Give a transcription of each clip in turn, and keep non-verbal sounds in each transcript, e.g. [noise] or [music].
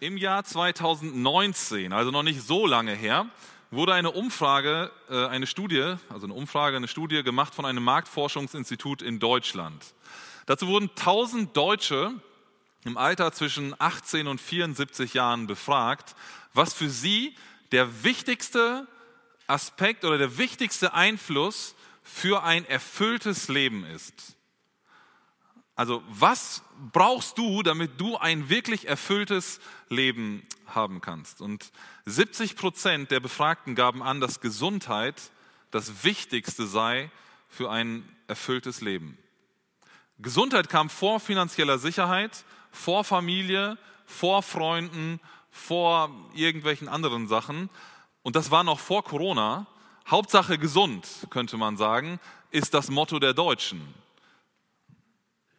Im Jahr 2019, also noch nicht so lange her, wurde eine Umfrage, äh, eine Studie, also eine Umfrage, eine Studie gemacht von einem Marktforschungsinstitut in Deutschland. Dazu wurden 1000 Deutsche im Alter zwischen 18 und 74 Jahren befragt, was für sie der wichtigste Aspekt oder der wichtigste Einfluss für ein erfülltes Leben ist. Also was brauchst du, damit du ein wirklich erfülltes Leben haben kannst? Und 70 Prozent der Befragten gaben an, dass Gesundheit das Wichtigste sei für ein erfülltes Leben. Gesundheit kam vor finanzieller Sicherheit, vor Familie, vor Freunden, vor irgendwelchen anderen Sachen. Und das war noch vor Corona. Hauptsache gesund, könnte man sagen, ist das Motto der Deutschen.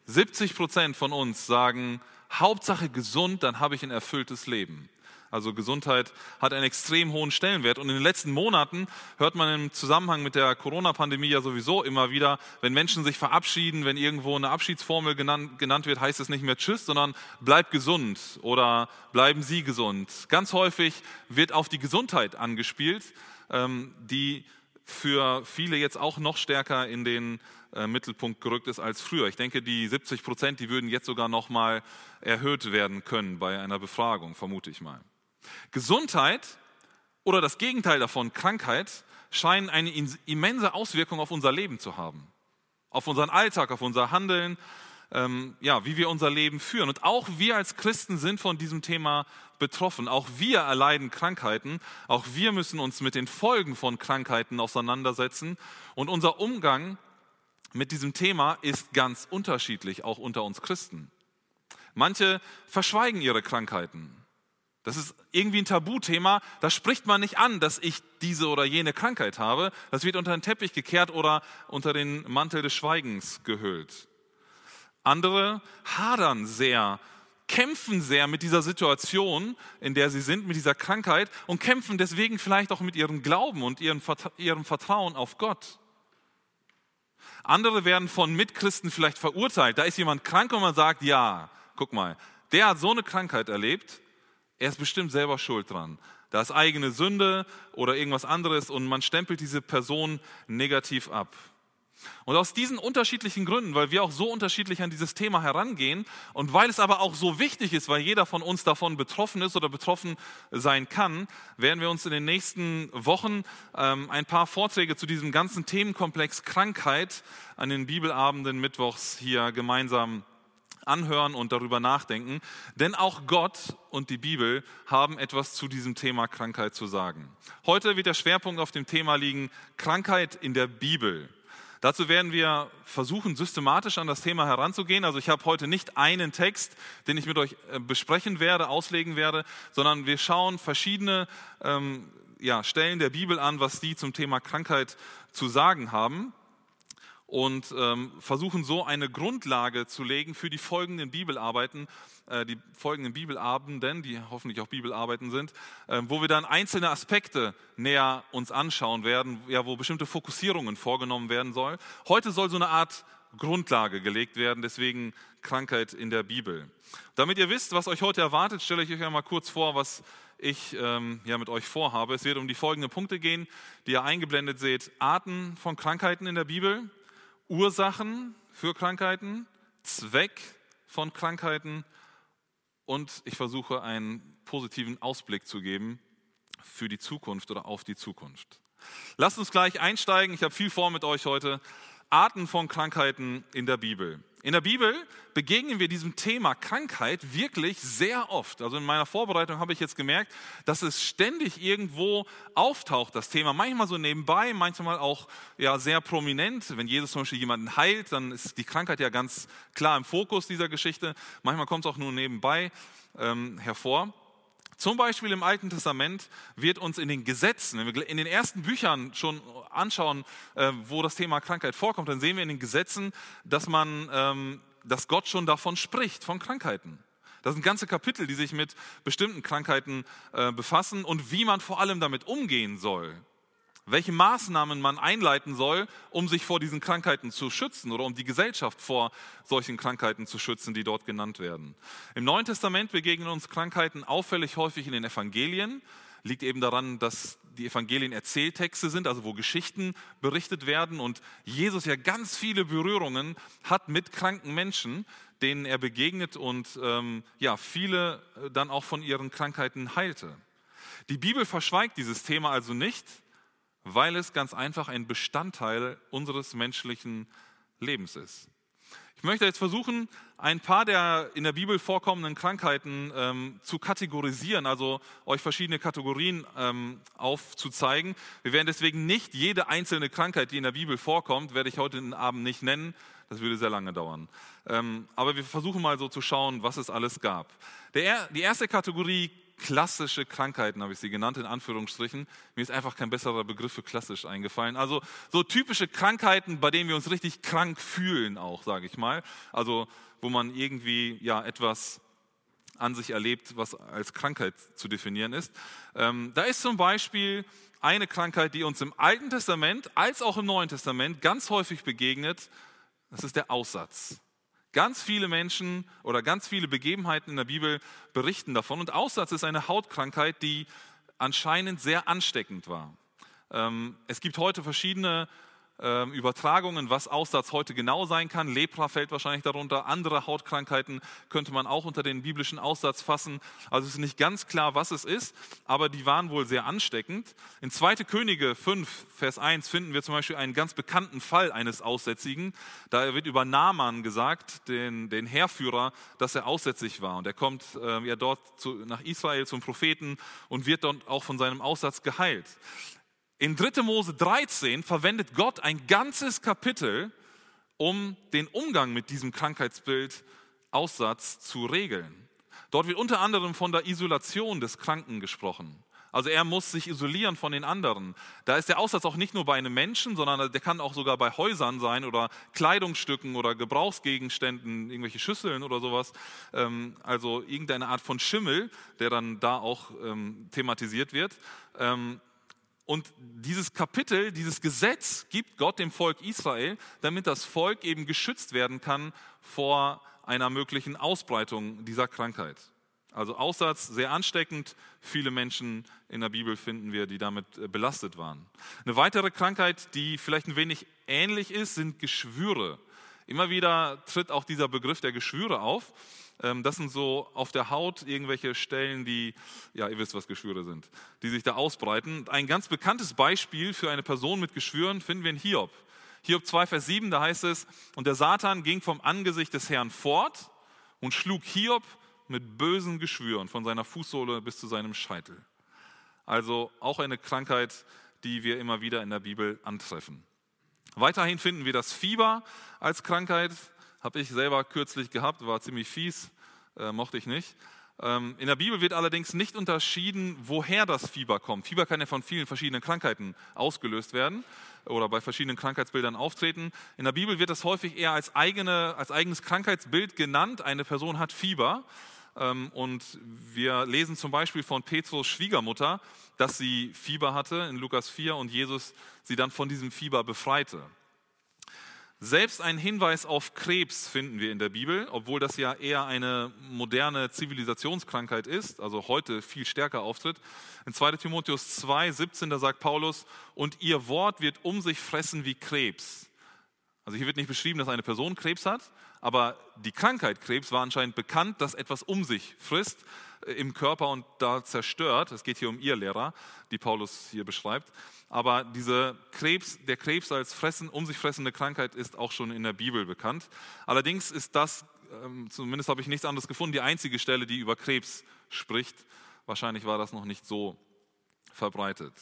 70 Prozent von uns sagen, Hauptsache gesund, dann habe ich ein erfülltes Leben. Also Gesundheit hat einen extrem hohen Stellenwert. Und in den letzten Monaten hört man im Zusammenhang mit der Corona-Pandemie ja sowieso immer wieder, wenn Menschen sich verabschieden, wenn irgendwo eine Abschiedsformel genannt, genannt wird, heißt es nicht mehr Tschüss, sondern bleib gesund oder bleiben Sie gesund. Ganz häufig wird auf die Gesundheit angespielt, ähm, die für viele jetzt auch noch stärker in den äh, Mittelpunkt gerückt ist als früher. Ich denke, die 70 Prozent, die würden jetzt sogar noch mal erhöht werden können bei einer Befragung, vermute ich mal. Gesundheit oder das Gegenteil davon, Krankheit, scheinen eine immense Auswirkung auf unser Leben zu haben, auf unseren Alltag, auf unser Handeln, ähm, ja, wie wir unser Leben führen. Und auch wir als Christen sind von diesem Thema betroffen. Auch wir erleiden Krankheiten. Auch wir müssen uns mit den Folgen von Krankheiten auseinandersetzen. Und unser Umgang mit diesem Thema ist ganz unterschiedlich, auch unter uns Christen. Manche verschweigen ihre Krankheiten. Das ist irgendwie ein Tabuthema, da spricht man nicht an, dass ich diese oder jene Krankheit habe. Das wird unter den Teppich gekehrt oder unter den Mantel des Schweigens gehüllt. Andere hadern sehr, kämpfen sehr mit dieser Situation, in der sie sind, mit dieser Krankheit und kämpfen deswegen vielleicht auch mit ihrem Glauben und ihrem Vertrauen auf Gott. Andere werden von Mitchristen vielleicht verurteilt. Da ist jemand krank und man sagt, ja, guck mal, der hat so eine Krankheit erlebt, er ist bestimmt selber schuld dran. Da ist eigene Sünde oder irgendwas anderes und man stempelt diese Person negativ ab. Und aus diesen unterschiedlichen Gründen, weil wir auch so unterschiedlich an dieses Thema herangehen und weil es aber auch so wichtig ist, weil jeder von uns davon betroffen ist oder betroffen sein kann, werden wir uns in den nächsten Wochen ähm, ein paar Vorträge zu diesem ganzen Themenkomplex Krankheit an den Bibelabenden Mittwochs hier gemeinsam anhören und darüber nachdenken. Denn auch Gott und die Bibel haben etwas zu diesem Thema Krankheit zu sagen. Heute wird der Schwerpunkt auf dem Thema liegen Krankheit in der Bibel. Dazu werden wir versuchen, systematisch an das Thema heranzugehen. Also ich habe heute nicht einen Text, den ich mit euch äh, besprechen werde, auslegen werde, sondern wir schauen verschiedene ähm, ja, Stellen der Bibel an, was die zum Thema Krankheit zu sagen haben und ähm, versuchen so eine Grundlage zu legen für die folgenden Bibelarbeiten, die folgenden Bibelabenden, die hoffentlich auch Bibelarbeiten sind, äh, wo wir dann einzelne Aspekte näher uns anschauen werden, ja, wo bestimmte Fokussierungen vorgenommen werden soll. Heute soll so eine Art Grundlage gelegt werden, deswegen Krankheit in der Bibel. Damit ihr wisst, was euch heute erwartet, stelle ich euch einmal kurz vor, was ich ähm, ja mit euch vorhabe. Es wird um die folgenden Punkte gehen, die ihr eingeblendet seht. Arten von Krankheiten in der Bibel, Ursachen für Krankheiten, Zweck von Krankheiten und ich versuche einen positiven Ausblick zu geben für die Zukunft oder auf die Zukunft. Lasst uns gleich einsteigen. Ich habe viel vor mit euch heute. Arten von Krankheiten in der Bibel. In der Bibel begegnen wir diesem Thema Krankheit wirklich sehr oft. Also in meiner Vorbereitung habe ich jetzt gemerkt, dass es ständig irgendwo auftaucht, das Thema. Manchmal so nebenbei, manchmal auch ja, sehr prominent. Wenn Jesus zum Beispiel jemanden heilt, dann ist die Krankheit ja ganz klar im Fokus dieser Geschichte. Manchmal kommt es auch nur nebenbei ähm, hervor. Zum Beispiel im Alten Testament wird uns in den Gesetzen, wenn wir in den ersten Büchern schon anschauen, äh, wo das Thema Krankheit vorkommt, dann sehen wir in den Gesetzen, dass man, ähm, dass Gott schon davon spricht, von Krankheiten. Das sind ganze Kapitel, die sich mit bestimmten Krankheiten äh, befassen und wie man vor allem damit umgehen soll, welche Maßnahmen man einleiten soll, um sich vor diesen Krankheiten zu schützen oder um die Gesellschaft vor solchen Krankheiten zu schützen, die dort genannt werden. Im Neuen Testament begegnen uns Krankheiten auffällig häufig in den Evangelien. Liegt eben daran, dass die Evangelien Erzähltexte sind, also wo Geschichten berichtet werden und Jesus ja ganz viele Berührungen hat mit kranken Menschen, denen er begegnet und ähm, ja, viele dann auch von ihren Krankheiten heilte. Die Bibel verschweigt dieses Thema also nicht, weil es ganz einfach ein Bestandteil unseres menschlichen Lebens ist. Ich möchte jetzt versuchen, ein paar der in der Bibel vorkommenden Krankheiten ähm, zu kategorisieren, also euch verschiedene Kategorien ähm, aufzuzeigen. Wir werden deswegen nicht jede einzelne Krankheit, die in der Bibel vorkommt, werde ich heute Abend nicht nennen. Das würde sehr lange dauern. Ähm, aber wir versuchen mal so zu schauen, was es alles gab. Der, die erste Kategorie klassische Krankheiten, habe ich sie genannt, in Anführungsstrichen. Mir ist einfach kein besserer Begriff für klassisch eingefallen. Also so typische Krankheiten, bei denen wir uns richtig krank fühlen auch, sage ich mal. Also wo man irgendwie ja etwas an sich erlebt, was als Krankheit zu definieren ist. Ähm, da ist zum Beispiel eine Krankheit, die uns im Alten Testament als auch im Neuen Testament ganz häufig begegnet. Das ist der Aussatz. Ganz viele Menschen oder ganz viele Begebenheiten in der Bibel berichten davon. Und Aussatz ist eine Hautkrankheit, die anscheinend sehr ansteckend war. Ähm, es gibt heute verschiedene ähm, Übertragungen, was Aussatz heute genau sein kann. Lepra fällt wahrscheinlich darunter. Andere Hautkrankheiten könnte man auch unter den biblischen Aussatz fassen. Also es ist nicht ganz klar, was es ist, aber die waren wohl sehr ansteckend. In 2. Könige 5, Vers 1 finden wir zum Beispiel einen ganz bekannten Fall eines Aussätzigen. Da wird über Naaman gesagt, den, den Heerführer, dass er aussätzig war. Und er kommt äh, ja dort zu, nach Israel zum Propheten und wird dort auch von seinem Aussatz geheilt. In 3. Mose 13 verwendet Gott ein ganzes Kapitel, um den Umgang mit diesem Krankheitsbild Aussatz zu regeln. Dort wird unter anderem von der Isolation des Kranken gesprochen. Also er muss sich isolieren von den anderen. Da ist der Aussatz auch nicht nur bei einem Menschen, sondern der kann auch sogar bei Häusern sein oder Kleidungsstücken oder Gebrauchsgegenständen, irgendwelche Schüsseln oder sowas. Ähm, also irgendeine Art von Schimmel, der dann da auch ähm, thematisiert wird. Und dieses Kapitel, dieses Gesetz gibt Gott dem Volk Israel, damit das Volk eben geschützt werden kann vor einer möglichen Ausbreitung dieser Krankheit. Also Aussatz, sehr ansteckend. Viele Menschen in der Bibel finden wir, die damit äh, belastet waren. Eine weitere Krankheit, die vielleicht ein wenig ähnlich ist, sind Geschwüre. Immer wieder tritt auch dieser Begriff der Geschwüre auf. Ähm, das sind so auf der Haut irgendwelche Stellen, die, ja, ihr wisst, was Geschwüre sind, die sich da ausbreiten. Ein ganz bekanntes Beispiel für eine Person mit Geschwüren finden wir in Hiob. Hiob 2, Vers 7, da heißt es, und der Satan ging vom Angesicht des Herrn fort und schlug Hiob mit bösen Geschwüren von seiner Fußsohle bis zu seinem Scheitel. Also auch eine Krankheit, die wir immer wieder in der Bibel antreffen. Weiterhin finden wir das Fieber als Krankheit. Habe ich selber kürzlich gehabt, war ziemlich fies, äh, mochte ich nicht. Ähm, in der Bibel wird allerdings nicht unterschieden, woher das Fieber kommt. Fieber kann ja von vielen verschiedenen Krankheiten ausgelöst werden oder bei verschiedenen Krankheitsbildern auftreten. In der Bibel wird das häufig eher als, eigene, als eigenes Krankheitsbild genannt. Eine Person hat Fieber. Ähm, und wir lesen zum Beispiel von Petrus Schwiegermutter, dass sie Fieber hatte in Lukas 4 und Jesus sie dann von diesem Fieber befreite. Selbst einen Hinweis auf Krebs finden wir in der Bibel, obwohl das ja eher eine moderne Zivilisationskrankheit ist, also heute viel stärker auftritt. In 2 Timotheus 2, 17, da sagt Paulus, und ihr Wort wird um sich fressen wie Krebs. Also hier wird nicht beschrieben, dass eine Person Krebs hat, aber die Krankheit Krebs war anscheinend bekannt, dass etwas um sich frisst im Körper und da zerstört. Es geht hier um ihr Lehrer, die Paulus hier beschreibt. Aber diese Krebs, der Krebs als fressen, um sich fressende Krankheit ist auch schon in der Bibel bekannt. Allerdings ist das, ähm, zumindest habe ich nichts anderes gefunden, die einzige Stelle, die über Krebs spricht. Wahrscheinlich war das noch nicht so verbreitet.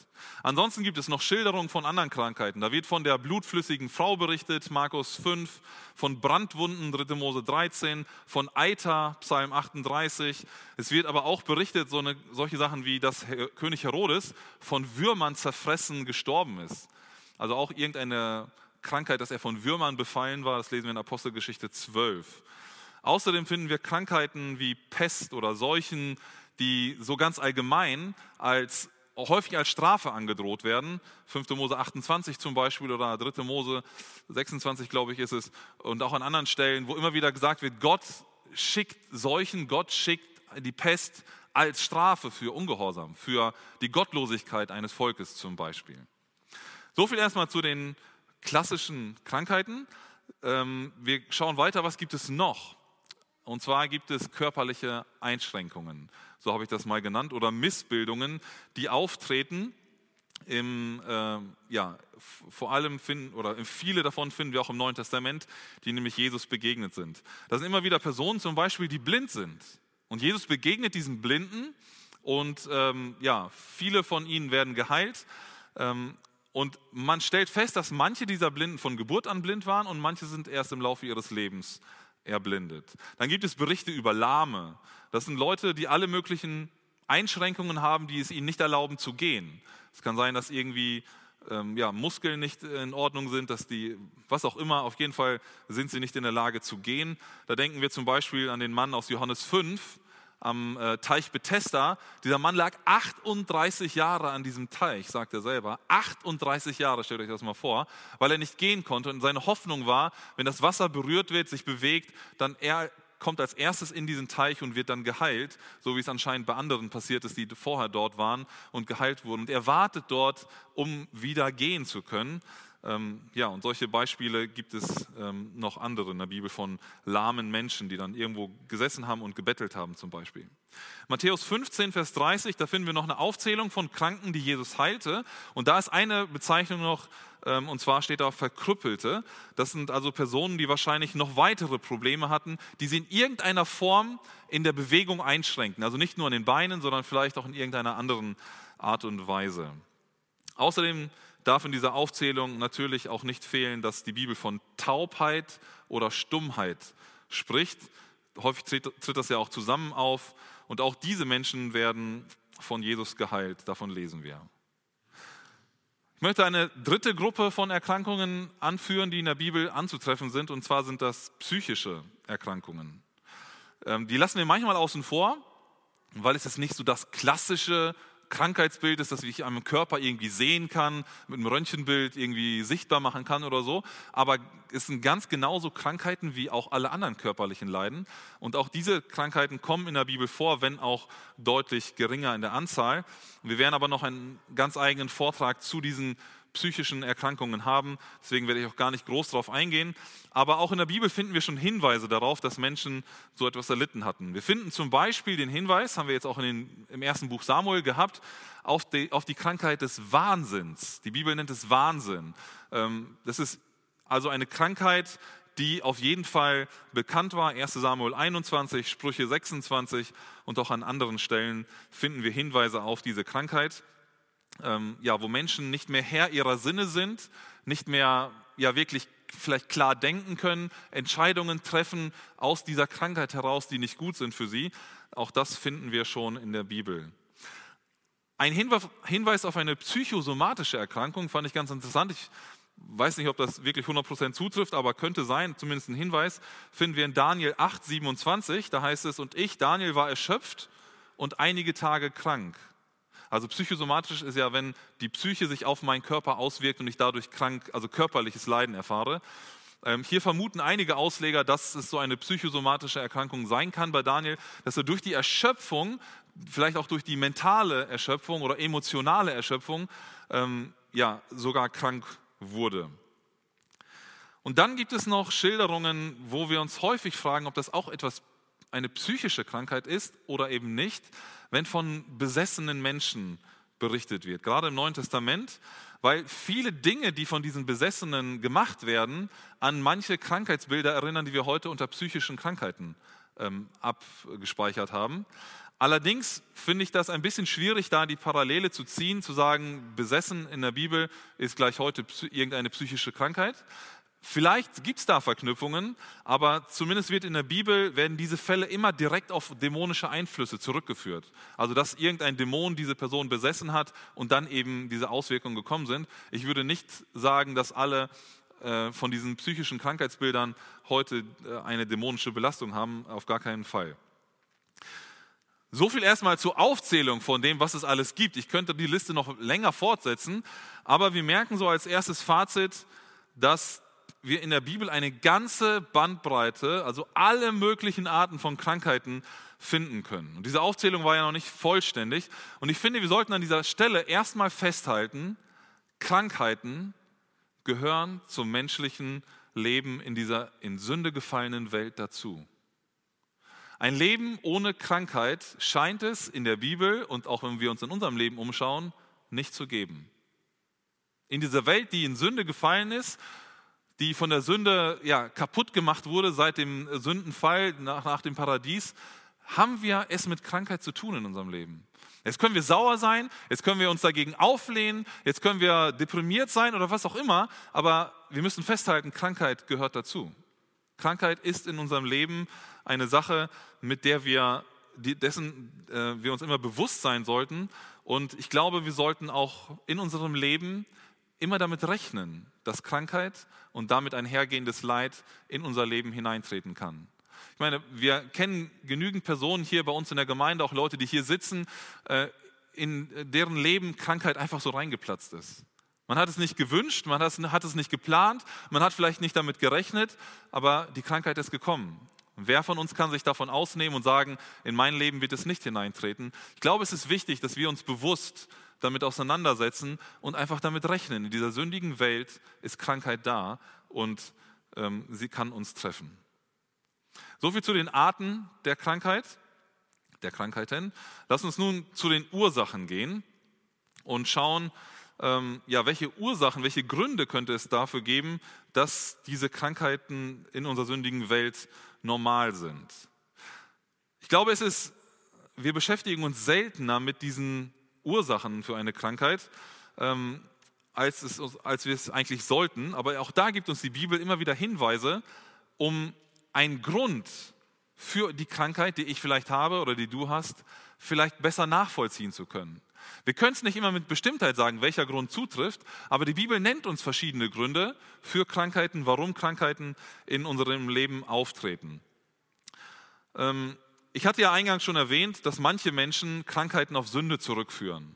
Ansonsten gibt es noch Schilderungen von anderen Krankheiten. Da wird von der blutflüssigen Frau berichtet, Markus 5, von Brandwunden, 3. Mose 13, von Eiter, Psalm 38. Es wird aber auch berichtet, so eine, solche Sachen wie, dass König Herodes von Würmern zerfressen gestorben ist. Also auch irgendeine Krankheit, dass er von Würmern befallen war, das lesen wir in Apostelgeschichte 12. Außerdem finden wir Krankheiten wie Pest oder Seuchen, die so ganz allgemein als häufig als Strafe angedroht werden. 5. Mose 28 zum Beispiel oder 3. Mose 26, glaube ich, ist es. Und auch an anderen Stellen, wo immer wieder gesagt wird, Gott schickt Seuchen, Gott schickt die Pest als Strafe für Ungehorsam, für die Gottlosigkeit eines Volkes zum Beispiel. So viel erstmal zu den klassischen Krankheiten. Ähm, wir schauen weiter, was gibt es noch? Und zwar gibt es körperliche Einschränkungen, so habe ich das mal genannt, oder Missbildungen, die auftreten. Im, äh, ja, vor allem finden, oder viele davon finden wir auch im Neuen Testament, die nämlich Jesus begegnet sind. Das sind immer wieder Personen zum Beispiel, die blind sind. Und Jesus begegnet diesen Blinden und ähm, ja, viele von ihnen werden geheilt. Ähm, und man stellt fest, dass manche dieser Blinden von Geburt an blind waren und manche sind erst im Laufe ihres Lebens erblindet. Dann gibt es Berichte über Lahme. Das sind Leute, die alle möglichen Einschränkungen haben, die es ihnen nicht erlauben zu gehen. Es kann sein, dass irgendwie ähm, ja, Muskeln nicht in Ordnung sind, dass die, was auch immer, auf jeden Fall sind sie nicht in der Lage zu gehen. Da denken wir zum Beispiel an den Mann aus Johannes 5, am äh, Teich Bethesda. Dieser Mann lag 38 Jahre an diesem Teich, sagt er selber. 38 Jahre, stellt euch das mal vor, weil er nicht gehen konnte. Und seine Hoffnung war, wenn das Wasser berührt wird, sich bewegt, dann er kommt als erstes in diesen Teich und wird dann geheilt, so wie es anscheinend bei anderen passiert ist, die vorher dort waren und geheilt wurden. Und er wartet dort, um wieder gehen zu können. Ähm, ja, und solche Beispiele gibt es ähm, noch andere in der Bibel von lahmen Menschen, die dann irgendwo gesessen haben und gebettelt haben zum Beispiel. Matthäus 15, Vers 30, da finden wir noch eine Aufzählung von Kranken, die Jesus heilte. Und da ist eine Bezeichnung noch, ähm, und zwar steht da Verkrüppelte. Das sind also Personen, die wahrscheinlich noch weitere Probleme hatten, die sie in irgendeiner Form in der Bewegung einschränken. Also nicht nur an den Beinen, sondern vielleicht auch in irgendeiner anderen Art und Weise. Außerdem darf in dieser Aufzählung natürlich auch nicht fehlen, dass die Bibel von Taubheit oder Stummheit spricht. Häufig tritt, das ja auch zusammen auf. Und auch diese Menschen werden von Jesus geheilt. Davon lesen wir. Ich möchte eine dritte Gruppe von Erkrankungen anführen, die in der Bibel anzutreffen sind. Und zwar sind das psychische Erkrankungen. Ähm, die lassen wir manchmal außen vor, weil es ist nicht so das klassische Krankheitsbild ist, das ich am Körper irgendwie sehen kann, mit einem Röntgenbild irgendwie sichtbar machen kann oder so. Aber es sind ganz genauso Krankheiten wie auch alle anderen körperlichen Leiden. Und auch diese Krankheiten kommen in der Bibel vor, wenn auch deutlich geringer in der Anzahl. Wir werden aber noch einen ganz eigenen Vortrag zu diesen psychischen Erkrankungen haben. Deswegen werde ich auch gar nicht groß darauf eingehen. Aber auch in der Bibel finden wir schon Hinweise darauf, dass Menschen so etwas erlitten hatten. Wir finden zum Beispiel den Hinweis, haben wir jetzt auch in den, im ersten Buch Samuel gehabt, auf die, auf die Krankheit des Wahnsinns. Die Bibel nennt es Wahnsinn. Ähm, das ist also eine Krankheit, die auf jeden Fall bekannt war. 1 Samuel 21, Sprüche 26 und auch an anderen Stellen finden wir Hinweise auf diese Krankheit ähm, ja, wo Menschen nicht mehr Herr ihrer Sinne sind, nicht mehr ja wirklich vielleicht klar denken können, Entscheidungen treffen aus dieser Krankheit heraus, die nicht gut sind für sie. Auch das finden wir schon in der Bibel. Ein Hinweis auf eine psychosomatische Erkrankung fand ich ganz interessant. Ich weiß nicht, ob das wirklich 100% zutrifft, aber könnte sein, zumindest ein Hinweis, finden wir in Daniel 8, 27. Da heißt es, und ich, Daniel, war erschöpft und einige Tage krank. Also psychosomatisch ist ja, wenn die Psyche sich auf meinen Körper auswirkt und ich dadurch krank, also körperliches Leiden erfahre. Ähm, hier vermuten einige Ausleger, dass es so eine psychosomatische Erkrankung sein kann bei Daniel, dass er durch die Erschöpfung, vielleicht auch durch die mentale Erschöpfung oder emotionale Erschöpfung, ähm, ja, sogar krank wurde. Und dann gibt es noch Schilderungen, wo wir uns häufig fragen, ob das auch etwas eine psychische Krankheit ist oder eben nicht, wenn von besessenen Menschen berichtet wird, gerade im Neuen Testament, weil viele Dinge, die von diesen Besessenen gemacht werden, an manche Krankheitsbilder erinnern, die wir heute unter psychischen Krankheiten ähm, abgespeichert haben. Allerdings finde ich das ein bisschen schwierig, da die Parallele zu ziehen, zu sagen, besessen in der Bibel ist gleich heute irgendeine psychische Krankheit. Vielleicht gibt es da Verknüpfungen, aber zumindest wird in der Bibel, werden diese Fälle immer direkt auf dämonische Einflüsse zurückgeführt. Also dass irgendein Dämon diese Person besessen hat und dann eben diese Auswirkungen gekommen sind. Ich würde nicht sagen, dass alle äh, von diesen psychischen Krankheitsbildern heute äh, eine dämonische Belastung haben, auf gar keinen Fall. So viel erstmal zur Aufzählung von dem, was es alles gibt. Ich könnte die Liste noch länger fortsetzen, aber wir merken so als erstes Fazit, dass wir in der Bibel eine ganze Bandbreite, also alle möglichen Arten von Krankheiten finden können. Und diese Aufzählung war ja noch nicht vollständig. Und ich finde, wir sollten an dieser Stelle erstmal festhalten, Krankheiten gehören zum menschlichen Leben in dieser in Sünde gefallenen Welt dazu. Ein Leben ohne Krankheit scheint es in der Bibel und auch wenn wir uns in unserem Leben umschauen, nicht zu geben. In dieser Welt, die in Sünde gefallen ist, die von der Sünde ja, kaputt gemacht wurde seit dem Sündenfall nach, nach dem Paradies, haben wir es mit Krankheit zu tun in unserem Leben. Jetzt können wir sauer sein, jetzt können wir uns dagegen auflehnen, jetzt können wir deprimiert sein oder was auch immer, aber wir müssen festhalten, Krankheit gehört dazu. Krankheit ist in unserem Leben eine Sache, mit der wir, dessen äh, wir uns immer bewusst sein sollten. Und ich glaube, wir sollten auch in unserem Leben immer damit rechnen, dass Krankheit und damit einhergehendes Leid in unser Leben hineintreten kann. Ich meine, wir kennen genügend Personen hier bei uns in der Gemeinde, auch Leute, die hier sitzen, äh, in deren Leben Krankheit einfach so reingeplatzt ist. Man hat es nicht gewünscht, man hat es nicht geplant, man hat vielleicht nicht damit gerechnet, aber die Krankheit ist gekommen. Wer von uns kann sich davon ausnehmen und sagen, in mein Leben wird es nicht hineintreten? Ich glaube, es ist wichtig, dass wir uns bewusst damit auseinandersetzen und einfach damit rechnen. In dieser sündigen Welt ist Krankheit da und ähm, sie kann uns treffen. So viel zu den Arten der Krankheit, der Krankheiten. Lass uns nun zu den Ursachen gehen und schauen, ähm, ja, welche Ursachen, welche Gründe könnte es dafür geben, dass diese Krankheiten in unserer sündigen Welt normal sind. Ich glaube, es ist, wir beschäftigen uns seltener mit diesen Ursachen für eine Krankheit, ähm, als, es, als wir es eigentlich sollten. Aber auch da gibt uns die Bibel immer wieder Hinweise, um einen Grund für die Krankheit, die ich vielleicht habe oder die du hast, vielleicht besser nachvollziehen zu können. Wir können es nicht immer mit Bestimmtheit sagen, welcher Grund zutrifft, aber die Bibel nennt uns verschiedene Gründe für Krankheiten, warum Krankheiten in unserem Leben auftreten. Ähm, ich hatte ja eingangs schon erwähnt, dass manche Menschen Krankheiten auf Sünde zurückführen.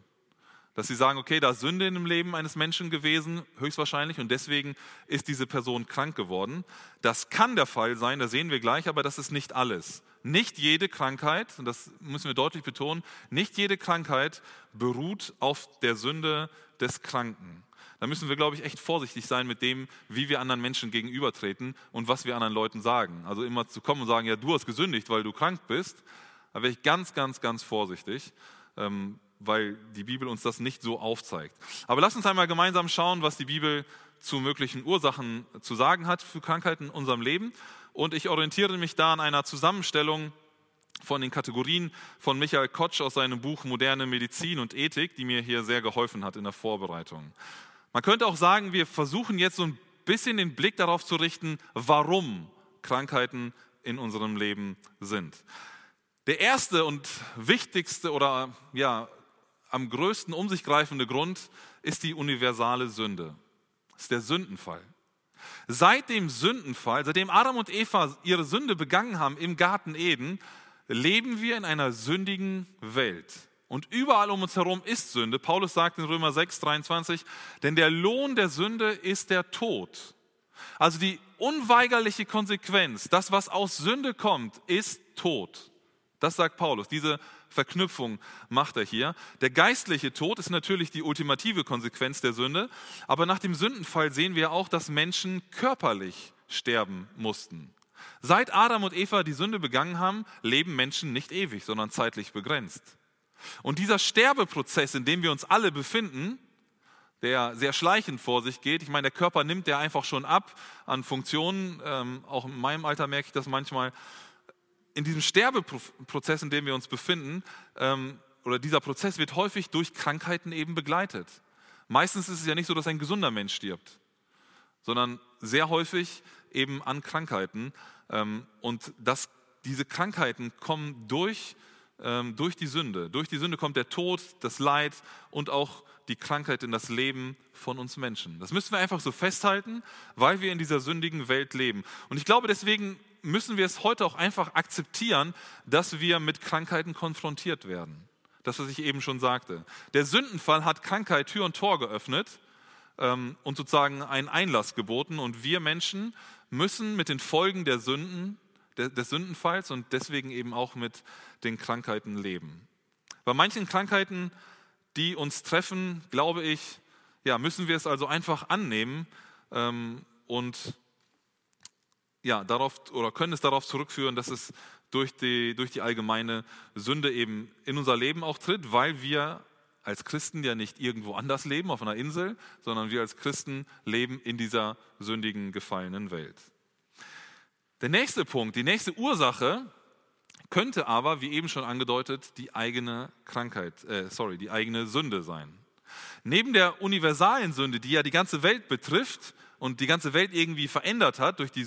Dass sie sagen, okay, da ist Sünde in dem Leben eines Menschen gewesen, höchstwahrscheinlich, und deswegen ist diese Person krank geworden. Das kann der Fall sein, das sehen wir gleich, aber das ist nicht alles. Nicht jede Krankheit, und das müssen wir deutlich betonen, nicht jede Krankheit beruht auf der Sünde des Kranken. Da müssen wir, glaube ich, echt vorsichtig sein mit dem, wie wir anderen Menschen gegenübertreten und was wir anderen Leuten sagen. Also immer zu kommen und sagen, ja, du hast gesündigt, weil du krank bist, da wäre ich ganz, ganz, ganz vorsichtig, ähm, weil die Bibel uns das nicht so aufzeigt. Aber lass uns einmal gemeinsam schauen, was die Bibel zu möglichen Ursachen zu sagen hat für Krankheiten in unserem Leben. Und ich orientiere mich da an einer Zusammenstellung von den Kategorien von Michael Kotsch aus seinem Buch Moderne Medizin und Ethik, die mir hier sehr geholfen hat in der Vorbereitung. Man könnte auch sagen, wir versuchen jetzt so ein bisschen den Blick darauf zu richten, warum Krankheiten in unserem Leben sind. Der erste und wichtigste oder ja, am größten um sich greifende Grund ist die universale Sünde. Das ist der Sündenfall. Seit dem Sündenfall, seitdem Adam und Eva ihre Sünde begangen haben im Garten Eden, leben wir in einer sündigen Welt. Und überall um uns herum ist Sünde. Paulus sagt in Römer 6, 23, denn der Lohn der Sünde ist der Tod. Also die unweigerliche Konsequenz, das, was aus Sünde kommt, ist Tod. Das sagt Paulus. Diese Verknüpfung macht er hier. Der geistliche Tod ist natürlich die ultimative Konsequenz der Sünde, aber nach dem Sündenfall sehen wir auch, dass Menschen körperlich sterben mussten. Seit Adam und Eva die Sünde begangen haben, leben Menschen nicht ewig, sondern zeitlich begrenzt. Und dieser Sterbeprozess, in dem wir uns alle befinden, der sehr schleichend vor sich geht. Ich meine, der Körper nimmt ja einfach schon ab an Funktionen. Ähm, auch in meinem Alter merke ich das manchmal. In diesem Sterbeprozess, in dem wir uns befinden, ähm, oder dieser Prozess wird häufig durch Krankheiten eben begleitet. Meistens ist es ja nicht so, dass ein gesunder Mensch stirbt, sondern sehr häufig eben an Krankheiten. Ähm, und das, diese Krankheiten kommen durch ähm, durch die Sünde. Durch die Sünde kommt der Tod, das Leid und auch die Krankheit in das Leben von uns Menschen. Das müssen wir einfach so festhalten, weil wir in dieser sündigen Welt leben. Und ich glaube, deswegen müssen wir es heute auch einfach akzeptieren, dass wir mit Krankheiten konfrontiert werden. Das, was ich eben schon sagte. Der Sündenfall hat Krankheit Tür und Tor geöffnet ähm, und sozusagen einen Einlass geboten. Und wir Menschen müssen mit den Folgen der Sünden, des, Sündenfalls und deswegen eben auch mit den Krankheiten leben. Bei manchen Krankheiten, die uns treffen, glaube ich, ja, müssen wir es also einfach annehmen ähm, und ja, darauf oder können es darauf zurückführen, dass es durch die, durch die allgemeine Sünde eben in unser Leben auch tritt, weil wir als Christen ja nicht irgendwo anders leben, auf einer Insel, sondern wir als Christen leben in dieser sündigen, gefallenen Welt. Der nächste Punkt, die nächste Ursache könnte aber, wie eben schon angedeutet, die eigene Krankheit, äh, sorry, die eigene Sünde sein. Neben der universalen Sünde, die ja die ganze Welt betrifft und die ganze Welt irgendwie verändert hat durch, die,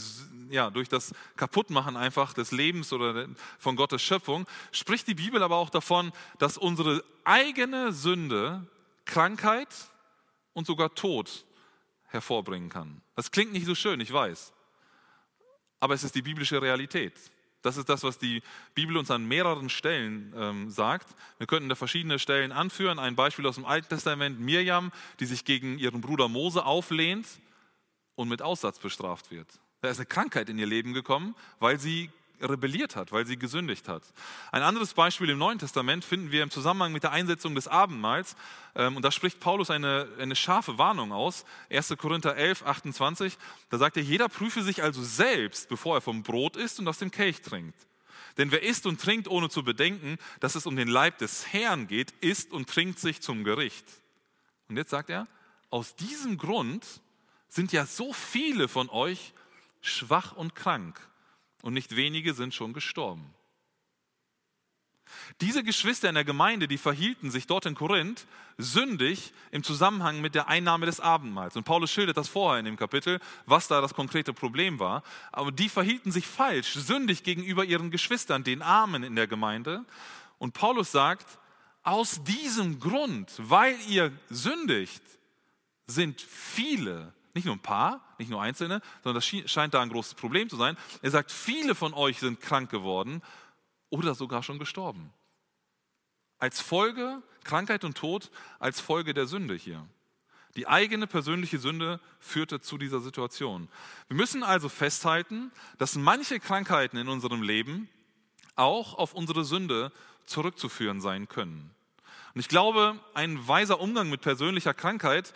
ja, durch das Kaputtmachen einfach des Lebens oder von Gottes Schöpfung, spricht die Bibel aber auch davon, dass unsere eigene Sünde Krankheit und sogar Tod hervorbringen kann. Das klingt nicht so schön, ich weiß, aber es ist die biblische Realität. Das ist das, was die Bibel uns an mehreren Stellen ähm, sagt. Wir könnten da verschiedene Stellen anführen. Ein Beispiel aus dem Alten Testament, Mirjam, die sich gegen ihren Bruder Mose auflehnt und mit Aussatz bestraft wird. Da ist eine Krankheit in ihr Leben gekommen, weil sie rebelliert hat, weil sie gesündigt hat. Ein anderes Beispiel im Neuen Testament finden wir im Zusammenhang mit der Einsetzung des Abendmahls. Ähm, und da spricht Paulus eine, eine scharfe Warnung aus. 1. Korinther 11, 28. Da sagt er, jeder prüfe sich also selbst, bevor er vom Brot isst und aus dem Kelch trinkt. Denn wer isst und trinkt, ohne zu bedenken, dass es um den Leib des Herrn geht, isst und trinkt sich zum Gericht. Und jetzt sagt er, aus diesem Grund sind ja so viele von euch schwach und krank und nicht wenige sind schon gestorben. Diese Geschwister in der Gemeinde, die verhielten sich dort in Korinth sündig im Zusammenhang mit der Einnahme des Abendmahls. Und Paulus schildert das vorher in dem Kapitel, was da das konkrete Problem war. Aber die verhielten sich falsch, sündig gegenüber ihren Geschwistern, den Armen in der Gemeinde. Und Paulus sagt, aus diesem Grund, weil ihr sündigt, sind viele nicht nur ein paar, nicht nur einzelne, sondern das scheint da ein großes Problem zu sein. Er sagt, viele von euch sind krank geworden oder sogar schon gestorben. Als Folge, Krankheit und Tod, als Folge der Sünde hier. Die eigene persönliche Sünde führte zu dieser Situation. Wir müssen also festhalten, dass manche Krankheiten in unserem Leben auch auf unsere Sünde zurückzuführen sein können. Und ich glaube, ein weiser Umgang mit persönlicher Krankheit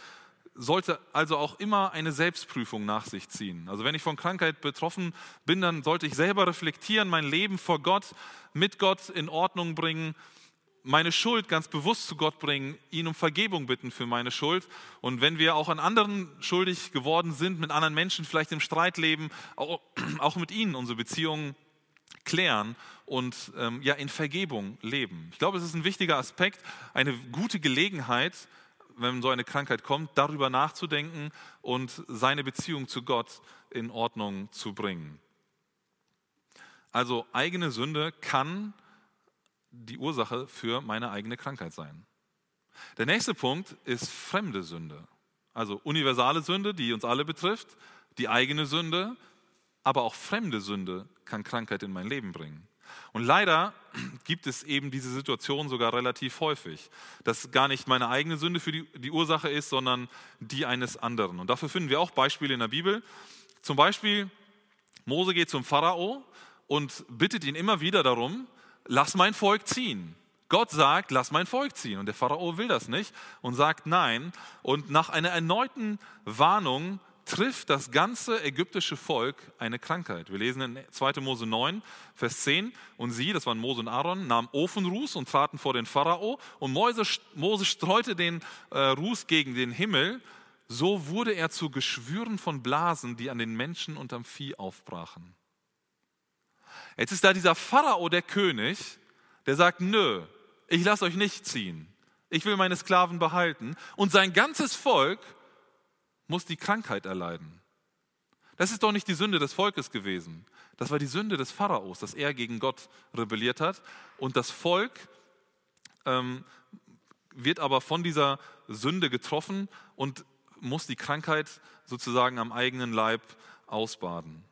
sollte also auch immer eine Selbstprüfung nach sich ziehen. Also wenn ich von Krankheit betroffen bin, dann sollte ich selber reflektieren, mein Leben vor Gott, mit Gott in Ordnung bringen, meine Schuld ganz bewusst zu Gott bringen, ihn um Vergebung bitten für meine Schuld. Und wenn wir auch an anderen schuldig geworden sind, mit anderen Menschen vielleicht im Streit leben, [clears throat] auch, mit ihnen unsere Beziehungen klären und ähm, ja in Vergebung leben. Ich glaube, es ist ein wichtiger Aspekt, eine gute Gelegenheit, wenn so eine Krankheit kommt, darüber nachzudenken und seine Beziehung zu Gott in Ordnung zu bringen. Also eigene Sünde kann die Ursache für meine eigene Krankheit sein. Der nächste Punkt ist fremde Sünde. Also universale Sünde, die uns alle betrifft, die eigene Sünde, aber auch fremde Sünde kann Krankheit in mein Leben bringen. Und leider [clears throat] gibt es eben diese Situation sogar relativ häufig, dass gar nicht meine eigene Sünde für die, die Ursache ist, sondern die eines anderen. Und dafür finden wir auch Beispiele in der Bibel. Zum Beispiel, Mose geht zum Pharao und bittet ihn immer wieder darum, lass mein Volk ziehen. Gott sagt, lass mein Volk ziehen. Und der Pharao will das nicht und sagt nein. Und nach einer erneuten Warnung trifft das ganze ägyptische Volk eine Krankheit. Wir lesen in 2. Mose 9, Vers 10. Und sie, das waren Mose und Aaron, nahmen Ofenruß und traten vor den Pharao. Und Mose, Mose streute den äh, Ruß gegen den Himmel. So wurde er zu Geschwüren von Blasen, die an den Menschen und am Vieh aufbrachen. Jetzt ist da dieser Pharao, der König, der sagt, nö, ich lasse euch nicht ziehen. Ich will meine Sklaven behalten. Und sein ganzes Volk muss die Krankheit erleiden. Das ist doch nicht die Sünde des Volkes gewesen. Das war die Sünde des Pharaos, dass er gegen Gott rebelliert hat. Und das Volk ähm, wird aber von dieser Sünde getroffen und muss die Krankheit sozusagen am eigenen Leib ausbaden.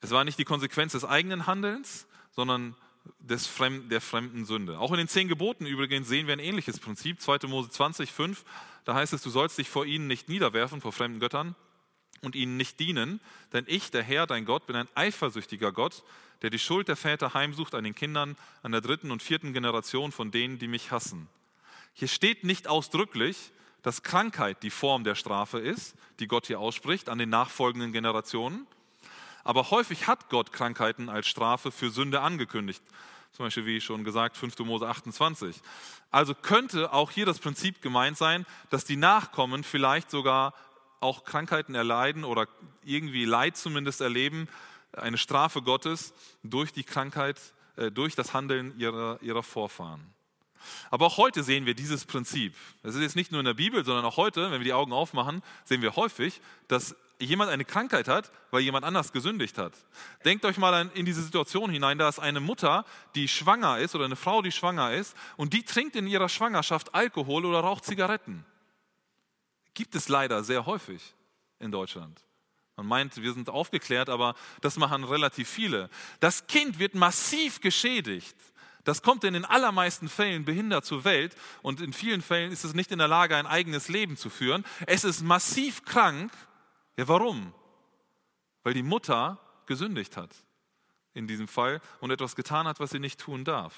Es war nicht die Konsequenz des eigenen Handelns, sondern des Fremden, der fremden Sünde. Auch in den zehn Geboten übrigens sehen wir ein ähnliches Prinzip. 2. Mose 20, 5, da heißt es, du sollst dich vor ihnen nicht niederwerfen, vor fremden Göttern und ihnen nicht dienen, denn ich, der Herr, dein Gott, bin ein eifersüchtiger Gott, der die Schuld der Väter heimsucht an den Kindern, an der dritten und vierten Generation von denen, die mich hassen. Hier steht nicht ausdrücklich, dass Krankheit die Form der Strafe ist, die Gott hier ausspricht an den nachfolgenden Generationen. Aber häufig hat Gott Krankheiten als Strafe für Sünde angekündigt. Zum Beispiel, wie schon gesagt, 5. Mose 28. Also könnte auch hier das Prinzip gemeint sein, dass die Nachkommen vielleicht sogar auch Krankheiten erleiden oder irgendwie Leid zumindest erleben, eine Strafe Gottes durch die Krankheit, äh, durch das Handeln ihrer, ihrer Vorfahren. Aber auch heute sehen wir dieses Prinzip. Es ist jetzt nicht nur in der Bibel, sondern auch heute, wenn wir die Augen aufmachen, sehen wir häufig, dass jemand eine Krankheit hat, weil jemand anders gesündigt hat. Denkt euch mal in diese Situation hinein, da ist eine Mutter, die schwanger ist oder eine Frau, die schwanger ist und die trinkt in ihrer Schwangerschaft Alkohol oder raucht Zigaretten. Gibt es leider sehr häufig in Deutschland. Man meint, wir sind aufgeklärt, aber das machen relativ viele. Das Kind wird massiv geschädigt. Das kommt in den allermeisten Fällen behindert zur Welt und in vielen Fällen ist es nicht in der Lage, ein eigenes Leben zu führen. Es ist massiv krank. Ja, warum? Weil die Mutter gesündigt hat in diesem Fall und etwas getan hat, was sie nicht tun darf.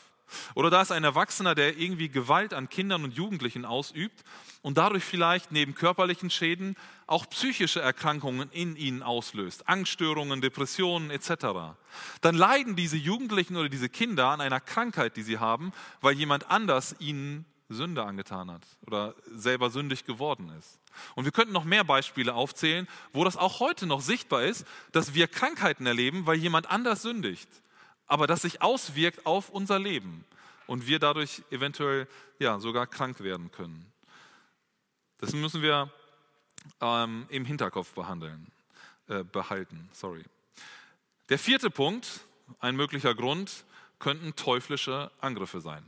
Oder da ist ein Erwachsener, der irgendwie Gewalt an Kindern und Jugendlichen ausübt und dadurch vielleicht neben körperlichen Schäden auch psychische Erkrankungen in ihnen auslöst, Angststörungen, Depressionen etc. Dann leiden diese Jugendlichen oder diese Kinder an einer Krankheit, die sie haben, weil jemand anders ihnen Sünde angetan hat oder selber sündig geworden ist. Und wir könnten noch mehr Beispiele aufzählen, wo das auch heute noch sichtbar ist, dass wir Krankheiten erleben, weil jemand anders sündigt aber das sich auswirkt auf unser Leben und wir dadurch eventuell ja, sogar krank werden können. Das müssen wir ähm, im Hinterkopf behandeln, äh, behalten. Sorry. Der vierte Punkt, ein möglicher Grund, könnten teuflische Angriffe sein.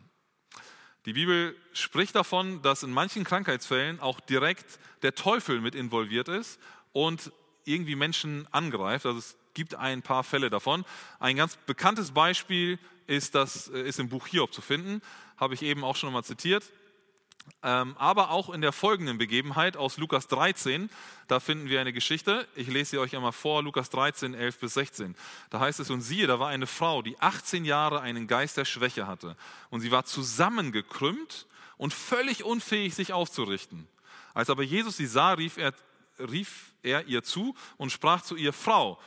Die Bibel spricht davon, dass in manchen Krankheitsfällen auch direkt der Teufel mit involviert ist und irgendwie Menschen angreift. Also es gibt ein paar Fälle davon. Ein ganz bekanntes Beispiel ist, das, äh, ist im Buch Hiob zu finden, habe ich eben auch schon mal zitiert. Ähm, aber auch in der folgenden Begebenheit aus Lukas 13, da finden wir eine Geschichte. Ich lese sie euch einmal vor, Lukas 13, 11 bis 16. Da heißt es, und siehe, da war eine Frau, die 18 Jahre einen Geist der Schwäche hatte. Und sie war zusammengekrümmt und völlig unfähig, sich aufzurichten. Als aber Jesus sie sah, rief er, rief er ihr zu und sprach zu ihr, Frau,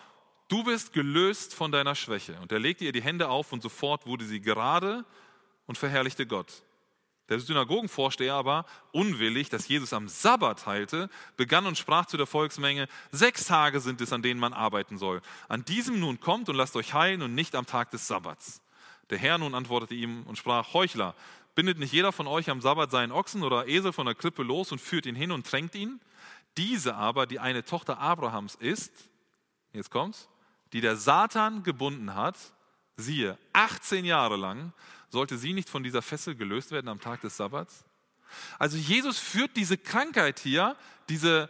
du bist gelöst von deiner Schwäche. Und er legte ihr die Hände auf und sofort wurde sie gerade und verherrlichte Gott. Der Synagogenvorsteher aber, unwillig, dass Jesus am Sabbat heilte, begann und sprach zu der Volksmenge, sechs Tage sind es, an denen man arbeiten soll. An diesem nun kommt und lasst euch heilen und nicht am Tag des Sabbats. Der Herr nun antwortete ihm und sprach, Heuchler, bindet nicht jeder von euch am Sabbat seinen Ochsen oder Esel von der Krippe los und führt ihn hin und tränkt ihn? Diese aber, die eine Tochter Abrahams ist, jetzt kommt's, die der Satan gebunden hat, siehe, 18 Jahre lang, sollte sie nicht von dieser Fessel gelöst werden am Tag des Sabbats? Also Jesus führt diese Krankheit hier, diese,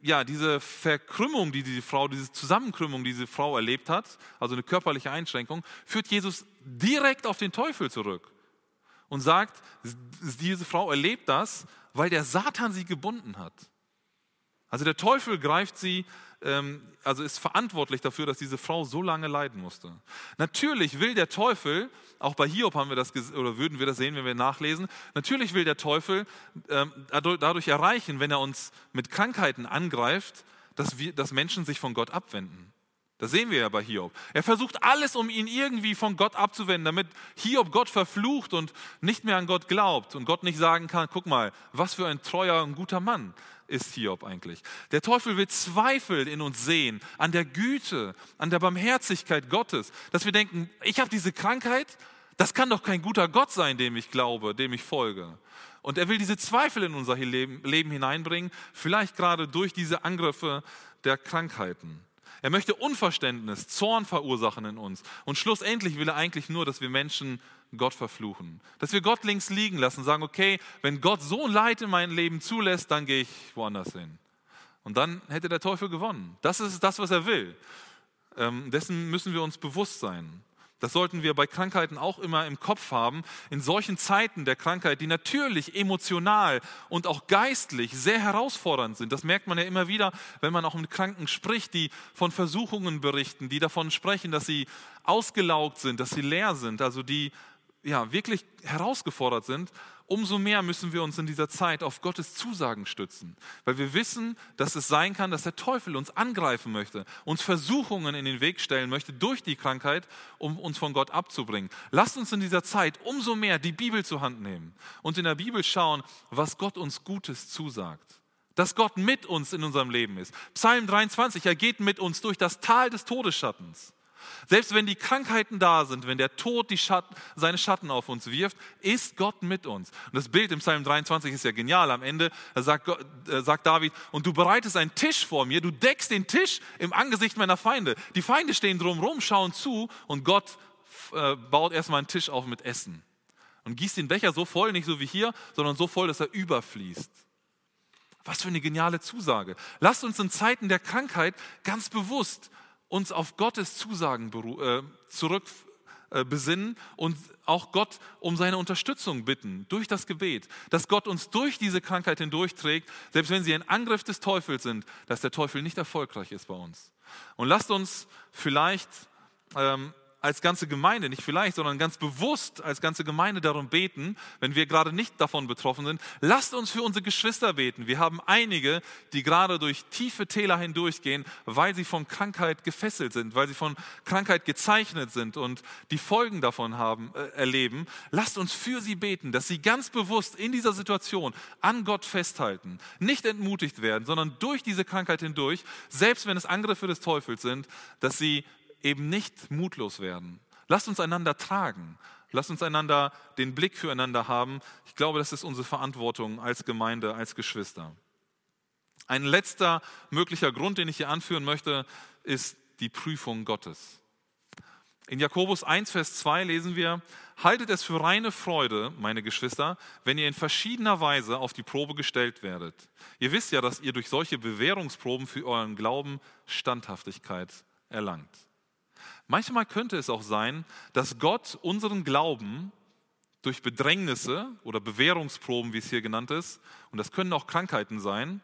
ja, diese Verkrümmung, die diese Frau, diese Zusammenkrümmung, die diese Frau erlebt hat, also eine körperliche Einschränkung, führt Jesus direkt auf den Teufel zurück und sagt, diese Frau erlebt das, weil der Satan sie gebunden hat. Also der Teufel greift sie ähm, also ist verantwortlich dafür, dass diese Frau so lange leiden musste. Natürlich will der Teufel, auch bei Hiob haben wir das oder würden wir das sehen, wenn wir nachlesen. Natürlich will der Teufel ähm, dadurch erreichen, wenn er uns mit Krankheiten angreift, dass, wir, dass Menschen sich von Gott abwenden. Das sehen wir ja bei Hiob. Er versucht alles, um ihn irgendwie von Gott abzuwenden, damit Hiob Gott verflucht und nicht mehr an Gott glaubt und Gott nicht sagen kann, guck mal, was für ein treuer und guter Mann ist Hiob eigentlich. Der Teufel will Zweifel in uns sehen an der Güte, an der Barmherzigkeit Gottes, dass wir denken, ich habe diese Krankheit, das kann doch kein guter Gott sein, dem ich glaube, dem ich folge. Und er will diese Zweifel in unser Leben, hineinbringen, vielleicht gerade durch diese Angriffe der Krankheiten. Er möchte Unverständnis, Zorn verursachen in uns. Und schlussendlich will er eigentlich nur, dass wir Menschen Gott verfluchen. Dass wir Gott links liegen lassen sagen, okay, wenn Gott so Leid in mein Leben zulässt, dann gehe ich woanders hin. Und dann hätte der Teufel gewonnen. Das ist das, was er will. Ähm, dessen müssen wir uns bewusst sein. Das sollten wir bei Krankheiten auch immer im Kopf haben. In solchen Zeiten der Krankheit, die natürlich emotional und auch geistlich sehr herausfordernd sind. Das merkt man ja immer wieder, wenn man auch mit Kranken spricht, die von Versuchungen berichten, die davon sprechen, dass sie ausgelaugt sind, dass sie leer sind, also die ja wirklich herausgefordert sind umso mehr müssen wir uns in dieser Zeit auf Gottes Zusagen stützen, weil wir wissen, dass es sein kann, dass der Teufel uns angreifen möchte, uns Versuchungen in den Weg stellen möchte durch die Krankheit, um uns von Gott abzubringen. Lasst uns in dieser Zeit umso mehr die Bibel zur Hand nehmen und in der Bibel schauen, was Gott uns Gutes zusagt. Dass Gott mit uns in unserem Leben ist. Psalm 23, er geht mit uns durch das Tal des Todesschattens. Selbst wenn die Krankheiten da sind, wenn der Tod Schatten, seine Schatten auf uns wirft, ist Gott mit uns. Und das Bild im Psalm 23 ist ja genial. Am Ende sagt, Gott, äh, sagt David, und du bereitest einen Tisch vor mir, du deckst den Tisch im Angesicht meiner Feinde. Die Feinde stehen drumherum, schauen zu und Gott äh, baut erstmal einen Tisch auf mit Essen. Und gießt den Becher so voll, nicht so wie hier, sondern so voll, dass er überfließt. Was für eine geniale Zusage. Lasst uns in Zeiten der Krankheit ganz bewusst uns auf Gottes Zusagen äh, zurück äh, und auch Gott um seine Unterstützung bitten durch das Gebet, dass Gott uns durch diese Krankheit hindurchträgt, selbst wenn sie ein Angriff des Teufels sind, dass der Teufel nicht erfolgreich ist bei uns. Und lasst uns vielleicht ähm, als ganze Gemeinde, nicht vielleicht, sondern ganz bewusst als ganze Gemeinde darum beten, wenn wir gerade nicht davon betroffen sind. Lasst uns für unsere Geschwister beten. Wir haben einige, die gerade durch tiefe Täler hindurchgehen, weil sie von Krankheit gefesselt sind, weil sie von Krankheit gezeichnet sind und die Folgen davon haben, äh, erleben. Lasst uns für sie beten, dass sie ganz bewusst in dieser Situation an Gott festhalten, nicht entmutigt werden, sondern durch diese Krankheit hindurch, selbst wenn es Angriffe des Teufels sind, dass sie eben nicht mutlos werden. Lasst uns einander tragen. Lasst uns einander den Blick füreinander haben. Ich glaube, das ist unsere Verantwortung als Gemeinde, als Geschwister. Ein letzter möglicher Grund, den ich hier anführen möchte, ist die Prüfung Gottes. In Jakobus 1, Vers 2 lesen wir, haltet es für reine Freude, meine Geschwister, wenn ihr in verschiedener Weise auf die Probe gestellt werdet. Ihr wisst ja, dass ihr durch solche Bewährungsproben für euren Glauben Standhaftigkeit erlangt. Manchmal könnte es auch sein, dass Gott unseren Glauben durch Bedrängnisse oder Bewährungsproben, wie es hier genannt ist, und das können auch Krankheiten sein,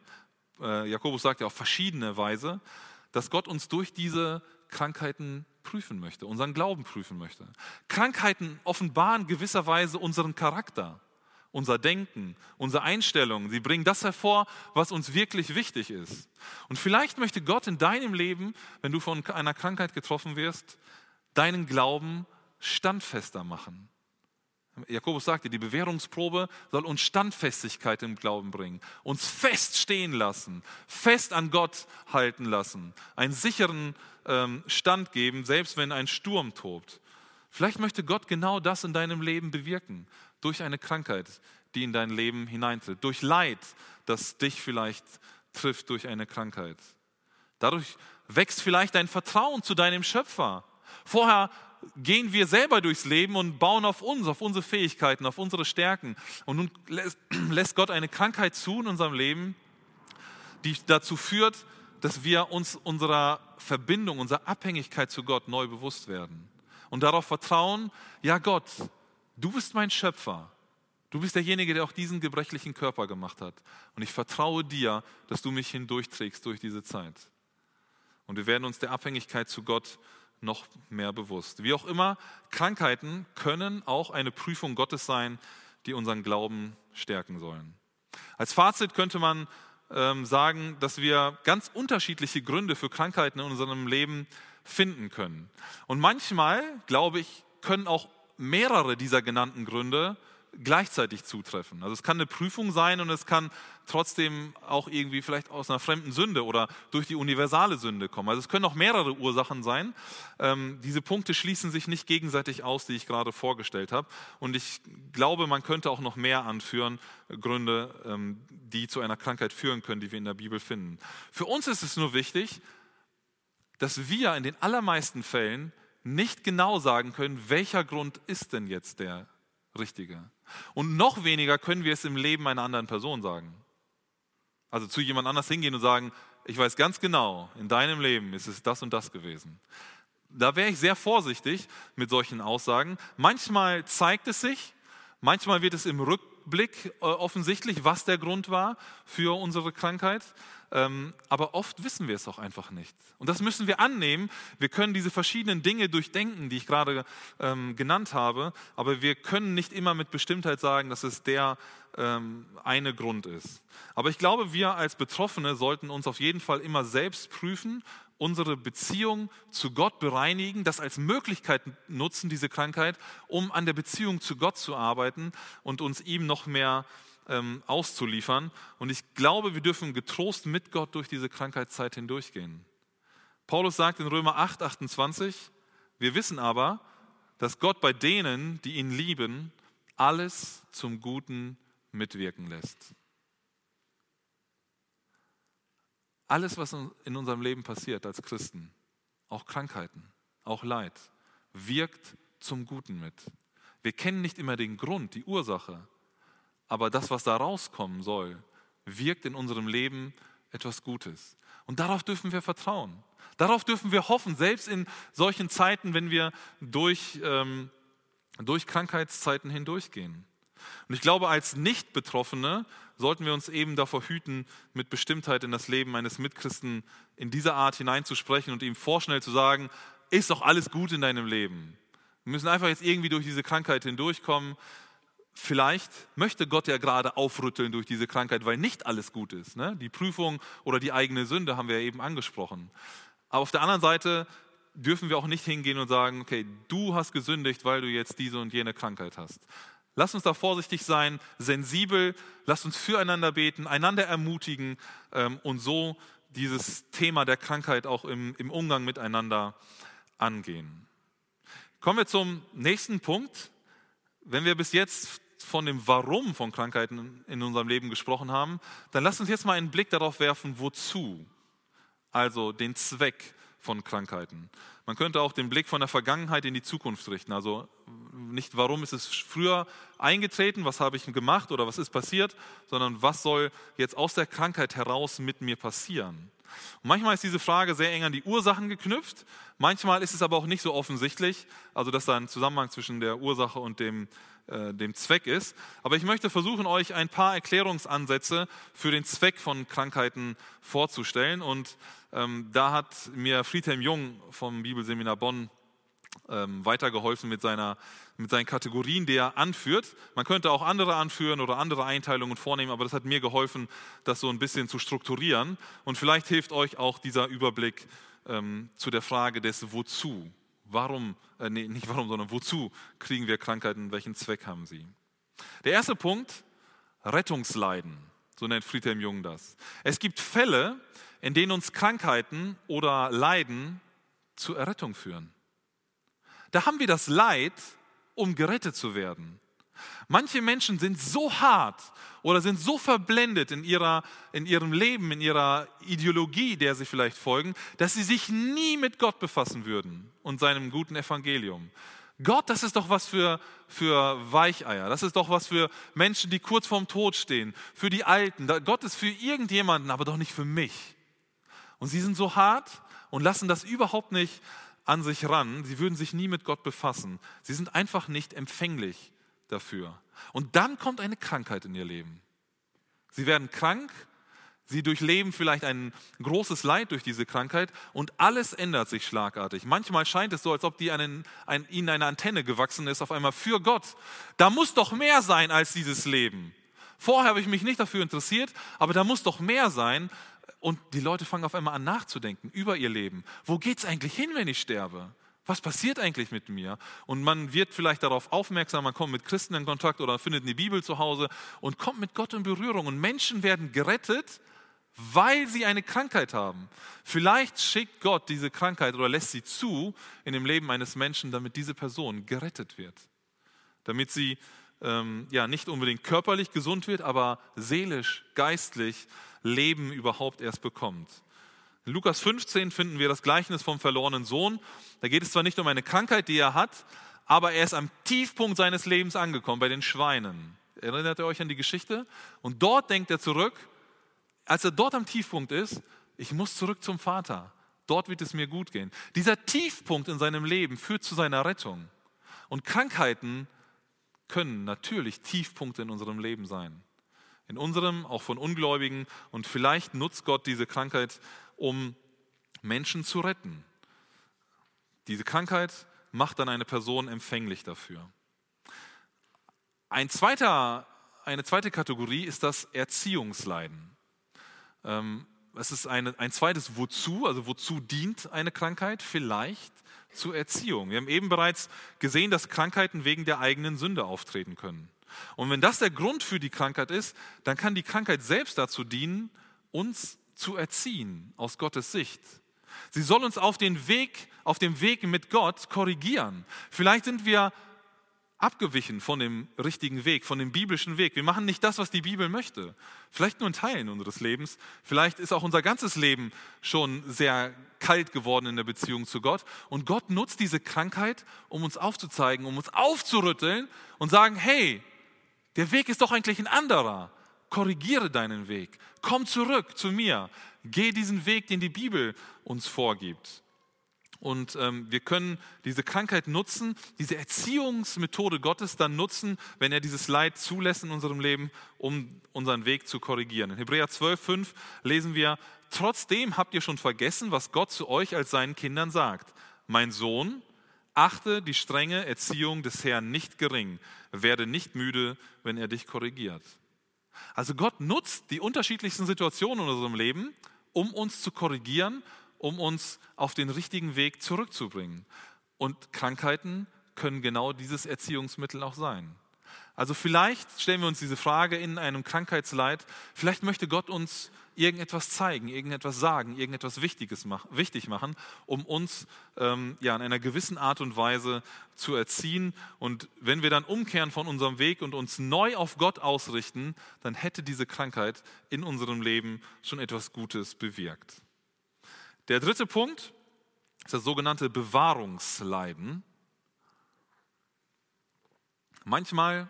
äh, Jakobus sagt ja auf verschiedene Weise, dass Gott uns durch diese Krankheiten prüfen möchte, unseren Glauben prüfen möchte. Krankheiten offenbaren gewisserweise unseren Charakter unser Denken, unsere Einstellung. Sie bringen das hervor, was uns wirklich wichtig ist. Und vielleicht möchte Gott in deinem Leben, wenn du von einer Krankheit getroffen wirst, deinen Glauben standfester machen. Jakobus sagte, die Bewährungsprobe soll uns Standfestigkeit im Glauben bringen, uns fest stehen lassen, fest an Gott halten lassen, einen sicheren ähm, Stand geben, selbst wenn ein Sturm tobt. Vielleicht möchte Gott genau das in deinem Leben bewirken durch eine Krankheit, die in dein Leben hineintritt, durch Leid, das dich vielleicht trifft durch eine Krankheit. Dadurch wächst vielleicht dein Vertrauen zu deinem Schöpfer. Vorher gehen wir selber durchs Leben und bauen auf uns, auf unsere Fähigkeiten, auf unsere Stärken. Und nun lässt [clears throat] Gott eine Krankheit zu in unserem Leben, die dazu führt, dass wir uns unserer Verbindung, unserer Abhängigkeit zu Gott neu bewusst werden. Und darauf vertrauen, ja Gott, Du bist mein Schöpfer. Du bist derjenige, der auch diesen gebrechlichen Körper gemacht hat. Und ich vertraue dir, dass du mich hindurchträgst durch diese Zeit. Und wir werden uns der Abhängigkeit zu Gott noch mehr bewusst. Wie auch immer, Krankheiten können auch eine Prüfung Gottes sein, die unseren Glauben stärken sollen. Als Fazit könnte man ähm, sagen, dass wir ganz unterschiedliche Gründe für Krankheiten in unserem Leben finden können. Und manchmal, glaube ich, können auch mehrere dieser genannten Gründe gleichzeitig zutreffen. Also es kann eine Prüfung sein und es kann trotzdem auch irgendwie vielleicht aus einer fremden Sünde oder durch die universale Sünde kommen. Also es können auch mehrere Ursachen sein. Ähm, diese Punkte schließen sich nicht gegenseitig aus, die ich gerade vorgestellt habe. Und ich glaube, man könnte auch noch mehr anführen, Gründe, ähm, die zu einer Krankheit führen können, die wir in der Bibel finden. Für uns ist es nur wichtig, dass wir in den allermeisten Fällen nicht genau sagen können, welcher Grund ist denn jetzt der richtige. Und noch weniger können wir es im Leben einer anderen Person sagen. Also zu jemand anders hingehen und sagen, ich weiß ganz genau, in deinem Leben ist es das und das gewesen. Da wäre ich sehr vorsichtig mit solchen Aussagen. Manchmal zeigt es sich, manchmal wird es im Rückblick äh, offensichtlich, was der Grund war für unsere Krankheit. Ähm, aber oft wissen wir es auch einfach nicht. Und das müssen wir annehmen. Wir können diese verschiedenen Dinge durchdenken, die ich gerade ähm, genannt habe, aber wir können nicht immer mit Bestimmtheit sagen, dass es der ähm, eine Grund ist. Aber ich glaube, wir als Betroffene sollten uns auf jeden Fall immer selbst prüfen, unsere Beziehung zu Gott bereinigen, das als Möglichkeit nutzen, diese Krankheit, um an der Beziehung zu Gott zu arbeiten und uns ihm noch mehr ähm, auszuliefern. Und ich glaube, wir dürfen getrost mit Gott durch diese Krankheitszeit hindurchgehen. Paulus sagt in Römer 8, 28, wir wissen aber, dass Gott bei denen, die ihn lieben, alles zum Guten mitwirken lässt. Alles, was in unserem Leben passiert als Christen, auch Krankheiten, auch Leid, wirkt zum Guten mit. Wir kennen nicht immer den Grund, die Ursache, aber das, was da rauskommen soll, wirkt in unserem Leben etwas Gutes. Und darauf dürfen wir vertrauen. Darauf dürfen wir hoffen, selbst in solchen Zeiten, wenn wir durch, ähm, durch Krankheitszeiten hindurchgehen. Und ich glaube, als Nicht-Betroffene sollten wir uns eben davor hüten, mit Bestimmtheit in das Leben eines Mitchristen in dieser Art hineinzusprechen und ihm vorschnell zu sagen, ist doch alles gut in deinem Leben. Wir müssen einfach jetzt irgendwie durch diese Krankheit hindurchkommen. Vielleicht möchte Gott ja gerade aufrütteln durch diese Krankheit, weil nicht alles gut ist. Ne? Die Prüfung oder die eigene Sünde haben wir ja eben angesprochen. Aber auf der anderen Seite dürfen wir auch nicht hingehen und sagen, okay, du hast gesündigt, weil du jetzt diese und jene Krankheit hast. Lass uns da vorsichtig sein, sensibel, lass uns füreinander beten, einander ermutigen ähm, und so dieses Thema der Krankheit auch im, im Umgang miteinander angehen. Kommen wir zum nächsten Punkt. Wenn wir bis jetzt von dem Warum von Krankheiten in unserem Leben gesprochen haben, dann lasst uns jetzt mal einen Blick darauf werfen, wozu. Also den Zweck von Krankheiten. Man könnte auch den Blick von der Vergangenheit in die Zukunft richten. Also nicht, warum ist es früher eingetreten, was habe ich gemacht oder was ist passiert, sondern was soll jetzt aus der Krankheit heraus mit mir passieren. Und manchmal ist diese Frage sehr eng an die Ursachen geknüpft, manchmal ist es aber auch nicht so offensichtlich, also dass da ein Zusammenhang zwischen der Ursache und dem, äh, dem Zweck ist. Aber ich möchte versuchen, euch ein paar Erklärungsansätze für den Zweck von Krankheiten vorzustellen. Und ähm, da hat mir Friedhelm Jung vom Bibelseminar Bonn ähm, weitergeholfen mit, seiner, mit seinen Kategorien, die er anführt. Man könnte auch andere anführen oder andere Einteilungen vornehmen, aber das hat mir geholfen, das so ein bisschen zu strukturieren. Und vielleicht hilft euch auch dieser Überblick ähm, zu der Frage des Wozu. Warum, äh, nee, nicht warum, sondern wozu kriegen wir Krankheiten, welchen Zweck haben sie? Der erste Punkt, Rettungsleiden, so nennt Friedhelm Jung das. Es gibt Fälle, in denen uns Krankheiten oder Leiden zur Errettung führen. Da haben wir das Leid, um gerettet zu werden. Manche Menschen sind so hart oder sind so verblendet in, ihrer, in ihrem Leben, in ihrer Ideologie, der sie vielleicht folgen, dass sie sich nie mit Gott befassen würden und seinem guten Evangelium. Gott, das ist doch was für, für Weicheier. Das ist doch was für Menschen, die kurz vorm Tod stehen, für die Alten. Gott ist für irgendjemanden, aber doch nicht für mich. Und sie sind so hart und lassen das überhaupt nicht an sich ran. Sie würden sich nie mit Gott befassen. Sie sind einfach nicht empfänglich dafür. Und dann kommt eine Krankheit in ihr Leben. Sie werden krank, sie durchleben vielleicht ein großes Leid durch diese Krankheit und alles ändert sich schlagartig. Manchmal scheint es so, als ob die einen, ein, ihnen eine Antenne gewachsen ist, auf einmal für Gott. Da muss doch mehr sein als dieses Leben. Vorher habe ich mich nicht dafür interessiert, aber da muss doch mehr sein. Und die Leute fangen auf einmal an nachzudenken über ihr Leben. Wo geht es eigentlich hin, wenn ich sterbe? Was passiert eigentlich mit mir? Und man wird vielleicht darauf aufmerksam, man kommt mit Christen in Kontakt oder findet eine Bibel zu Hause und kommt mit Gott in Berührung. Und Menschen werden gerettet, weil sie eine Krankheit haben. Vielleicht schickt Gott diese Krankheit oder lässt sie zu in dem Leben eines Menschen, damit diese Person gerettet wird. Damit sie ähm, ja, nicht unbedingt körperlich gesund wird, aber seelisch, geistlich Leben überhaupt erst bekommt. In Lukas 15 finden wir das Gleichnis vom verlorenen Sohn. Da geht es zwar nicht um eine Krankheit, die er hat, aber er ist am Tiefpunkt seines Lebens angekommen, bei den Schweinen. Erinnert ihr euch an die Geschichte? Und dort denkt er zurück, als er dort am Tiefpunkt ist, Ich muss zurück zum Vater. Dort wird es mir gut gehen. Dieser Tiefpunkt in seinem Leben führt zu seiner Rettung. Und Krankheiten können natürlich Tiefpunkte in unserem Leben sein. In unserem, auch von Ungläubigen. Und vielleicht nutzt Gott diese Krankheit, um Menschen zu retten. Diese Krankheit macht dann eine Person empfänglich dafür. Ein zweiter, eine zweite Kategorie ist das Erziehungsleiden. Ähm, es ist eine, ein zweites Wozu, also wozu dient eine Krankheit? Vielleicht zur Erziehung. Wir haben eben bereits gesehen, dass Krankheiten wegen der eigenen Sünde auftreten können. Und wenn das der Grund für die Krankheit ist, dann kann die Krankheit selbst dazu dienen, uns zu erziehen aus Gottes Sicht. Sie soll uns auf den Weg, auf dem Weg mit Gott korrigieren. Vielleicht sind wir abgewichen von dem richtigen Weg, von dem biblischen Weg. Wir machen nicht das, was die Bibel möchte. Vielleicht nur in Teilen unseres Lebens. Vielleicht ist auch unser ganzes Leben schon sehr kalt geworden in der Beziehung zu Gott. Und Gott nutzt diese Krankheit, um uns aufzuzeigen, um uns aufzurütteln und sagen, hey, der Weg ist doch eigentlich ein anderer. Korrigiere deinen Weg. Komm zurück zu mir. Geh diesen Weg, den die Bibel uns vorgibt. Und ähm, wir können diese Krankheit nutzen, diese Erziehungsmethode Gottes dann nutzen, wenn er dieses Leid zulässt in unserem Leben, um unseren Weg zu korrigieren. In Hebräer 12, 5 lesen wir, trotzdem habt ihr schon vergessen, was Gott zu euch als seinen Kindern sagt. Mein Sohn, achte die strenge Erziehung des Herrn nicht gering, werde nicht müde, wenn er dich korrigiert. Also Gott nutzt die unterschiedlichsten Situationen in unserem Leben, um uns zu korrigieren um uns auf den richtigen Weg zurückzubringen. Und Krankheiten können genau dieses Erziehungsmittel auch sein. Also vielleicht stellen wir uns diese Frage in einem Krankheitsleid, vielleicht möchte Gott uns irgendetwas zeigen, irgendetwas sagen, irgendetwas Wichtiges mach, wichtig machen, um uns ähm, ja, in einer gewissen Art und Weise zu erziehen. Und wenn wir dann umkehren von unserem Weg und uns neu auf Gott ausrichten, dann hätte diese Krankheit in unserem Leben schon etwas Gutes bewirkt. Der dritte Punkt ist das sogenannte Bewahrungsleiden. Manchmal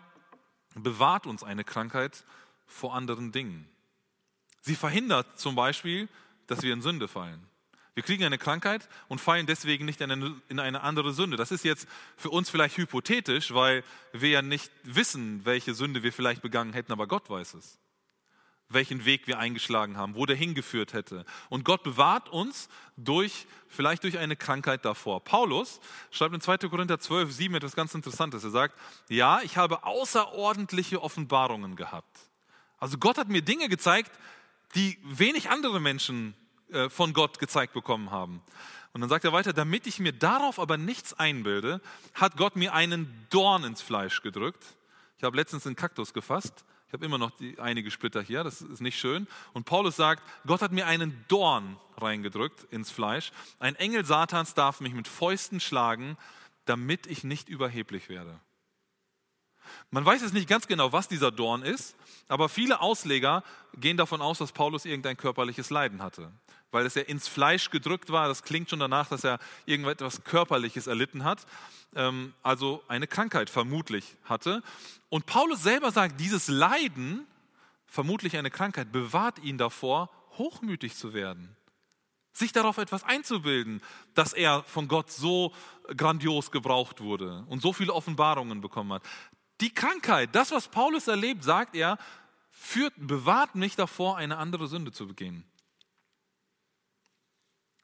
bewahrt uns eine Krankheit vor anderen Dingen. Sie verhindert zum Beispiel, dass wir in Sünde fallen. Wir kriegen eine Krankheit und fallen deswegen nicht in eine, in eine, andere Sünde. Das ist jetzt für uns vielleicht hypothetisch, weil wir ja nicht wissen, welche Sünde wir vielleicht begangen hätten, aber Gott weiß es welchen Weg wir eingeschlagen haben, wo der hingeführt hätte. Und Gott bewahrt uns durch, vielleicht durch eine Krankheit davor. Paulus schreibt in 2. Korinther 12, 7 etwas ganz Interessantes. Er sagt, ja, ich habe außerordentliche Offenbarungen gehabt. Also Gott hat mir Dinge gezeigt, die wenig andere Menschen äh, von Gott gezeigt bekommen haben. Und dann sagt er weiter, damit ich mir darauf aber nichts einbilde, hat Gott mir einen Dorn ins Fleisch gedrückt. Ich habe letztens einen Kaktus gefasst ich habe immer noch die, einige Splitter hier, das ist nicht schön. Und Paulus sagt, Gott hat mir einen Dorn reingedrückt ins Fleisch. Ein Engel Satans darf mich mit Fäusten schlagen, damit ich nicht überheblich werde. Man weiß jetzt nicht ganz genau, was dieser Dorn ist, aber viele Ausleger gehen davon aus, dass Paulus irgendein körperliches Leiden hatte weil es ja ins Fleisch gedrückt war. Das klingt schon danach, dass er irgendetwas Körperliches erlitten hat, ähm, also eine Krankheit vermutlich hatte. Und Paulus selber sagt, dieses Leiden, vermutlich eine Krankheit, bewahrt ihn davor, hochmütig zu werden. Sich darauf etwas einzubilden, dass er von Gott so grandios gebraucht wurde und so viele Offenbarungen bekommen hat. Die Krankheit, das, was Paulus erlebt, sagt er, führt, bewahrt mich davor, eine andere Sünde zu begehen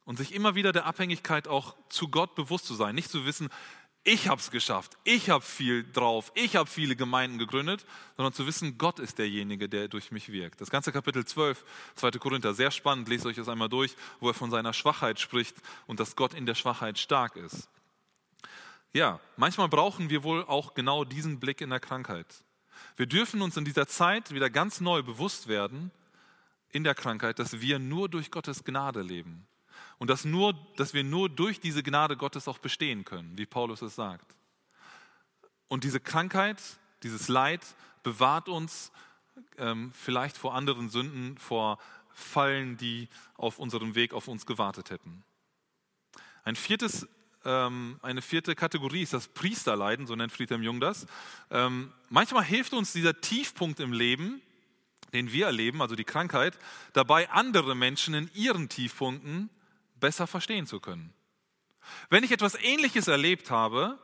und sich immer wieder der Abhängigkeit auch zu Gott bewusst zu sein. Nicht zu wissen, ich habe es geschafft, ich habe viel drauf, ich habe viele Gemeinden gegründet, sondern zu wissen, Gott ist derjenige, der durch mich wirkt. Das ganze Kapitel 12, 2. Korinther, sehr spannend, lest euch das einmal durch, wo er von seiner Schwachheit spricht und dass Gott in der Schwachheit stark ist. Ja, manchmal brauchen wir wohl auch genau diesen Blick in der Krankheit. Wir dürfen uns in dieser Zeit wieder ganz neu bewusst werden, in der Krankheit, dass wir nur durch Gottes Gnade leben und dass, nur, dass wir nur durch diese Gnade Gottes auch bestehen können, wie Paulus es sagt. Und diese Krankheit, dieses Leid bewahrt uns ähm, vielleicht vor anderen Sünden, vor Fallen, die auf unserem Weg auf uns gewartet hätten. Ein viertes, ähm, eine vierte Kategorie ist das Priesterleiden, so nennt Friedhelm Jung das. Ähm, manchmal hilft uns dieser Tiefpunkt im Leben, den wir erleben, also die Krankheit, dabei andere Menschen in ihren Tiefpunkten besser verstehen zu können. Wenn ich etwas Ähnliches erlebt habe,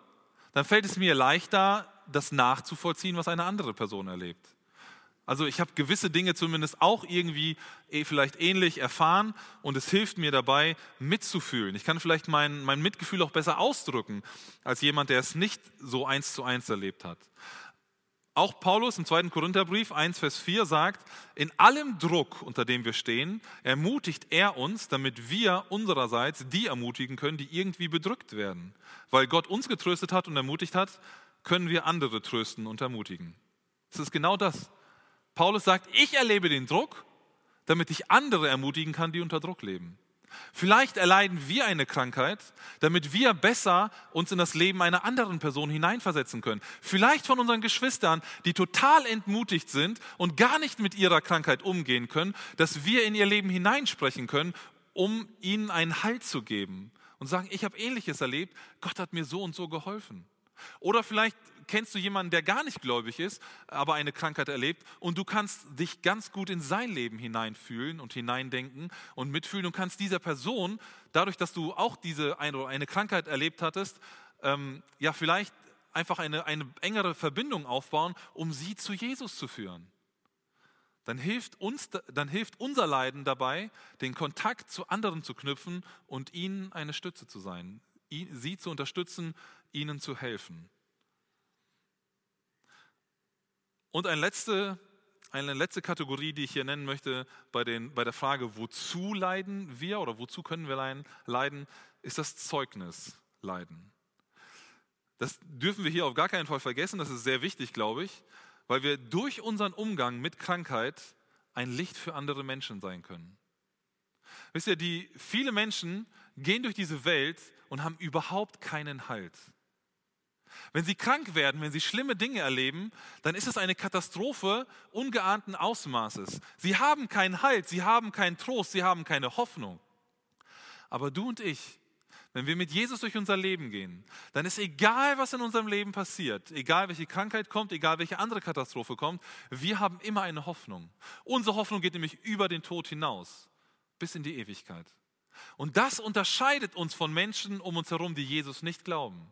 dann fällt es mir leichter, das nachzuvollziehen, was eine andere Person erlebt. Also ich habe gewisse Dinge zumindest auch irgendwie eh, vielleicht ähnlich erfahren und es hilft mir dabei, mitzufühlen. Ich kann vielleicht mein, mein Mitgefühl auch besser ausdrücken als jemand, der es nicht so eins zu eins erlebt hat. Auch Paulus im zweiten Korintherbrief 1, Vers 4 sagt, in allem Druck, unter dem wir stehen, ermutigt er uns, damit wir unsererseits die ermutigen können, die irgendwie bedrückt werden. Weil Gott uns getröstet hat und ermutigt hat, können wir andere trösten und ermutigen. Es ist genau das. Paulus sagt, ich erlebe den Druck, damit ich andere ermutigen kann, die unter Druck leben. Vielleicht erleiden wir eine Krankheit, damit wir besser uns in das Leben einer anderen Person hineinversetzen können. Vielleicht von unseren Geschwistern, die total entmutigt sind und gar nicht mit ihrer Krankheit umgehen können, dass wir in ihr Leben hineinsprechen können, um ihnen einen Halt zu geben und sagen, ich habe ähnliches erlebt, Gott hat mir so und so geholfen. Oder vielleicht kennst du jemanden, der gar nicht gläubig ist, aber eine Krankheit erlebt und du kannst dich ganz gut in sein Leben hineinfühlen und hineindenken und mitfühlen und kannst dieser Person, dadurch, dass du auch diese eine, eine Krankheit erlebt hattest, ähm, ja vielleicht einfach eine, eine engere Verbindung aufbauen, um sie zu Jesus zu führen. Dann hilft, uns, dann hilft unser Leiden dabei, den Kontakt zu anderen zu knüpfen und ihnen eine Stütze zu sein, sie zu unterstützen, ihnen zu helfen. Und eine letzte, eine letzte Kategorie, die ich hier nennen möchte bei, den, bei der Frage, wozu leiden wir oder wozu können wir leiden, ist das Zeugnis leiden. Das dürfen wir hier auf gar keinen Fall vergessen, das ist sehr wichtig, glaube ich, weil wir durch unseren Umgang mit Krankheit ein Licht für andere Menschen sein können. Wisst ihr, die viele Menschen gehen durch diese Welt und haben überhaupt keinen Halt. Wenn sie krank werden, wenn sie schlimme Dinge erleben, dann ist es eine Katastrophe ungeahnten Ausmaßes. Sie haben keinen Halt, sie haben keinen Trost, sie haben keine Hoffnung. Aber du und ich, wenn wir mit Jesus durch unser Leben gehen, dann ist egal, was in unserem Leben passiert, egal welche Krankheit kommt, egal welche andere Katastrophe kommt, wir haben immer eine Hoffnung. Unsere Hoffnung geht nämlich über den Tod hinaus, bis in die Ewigkeit. Und das unterscheidet uns von Menschen um uns herum, die Jesus nicht glauben.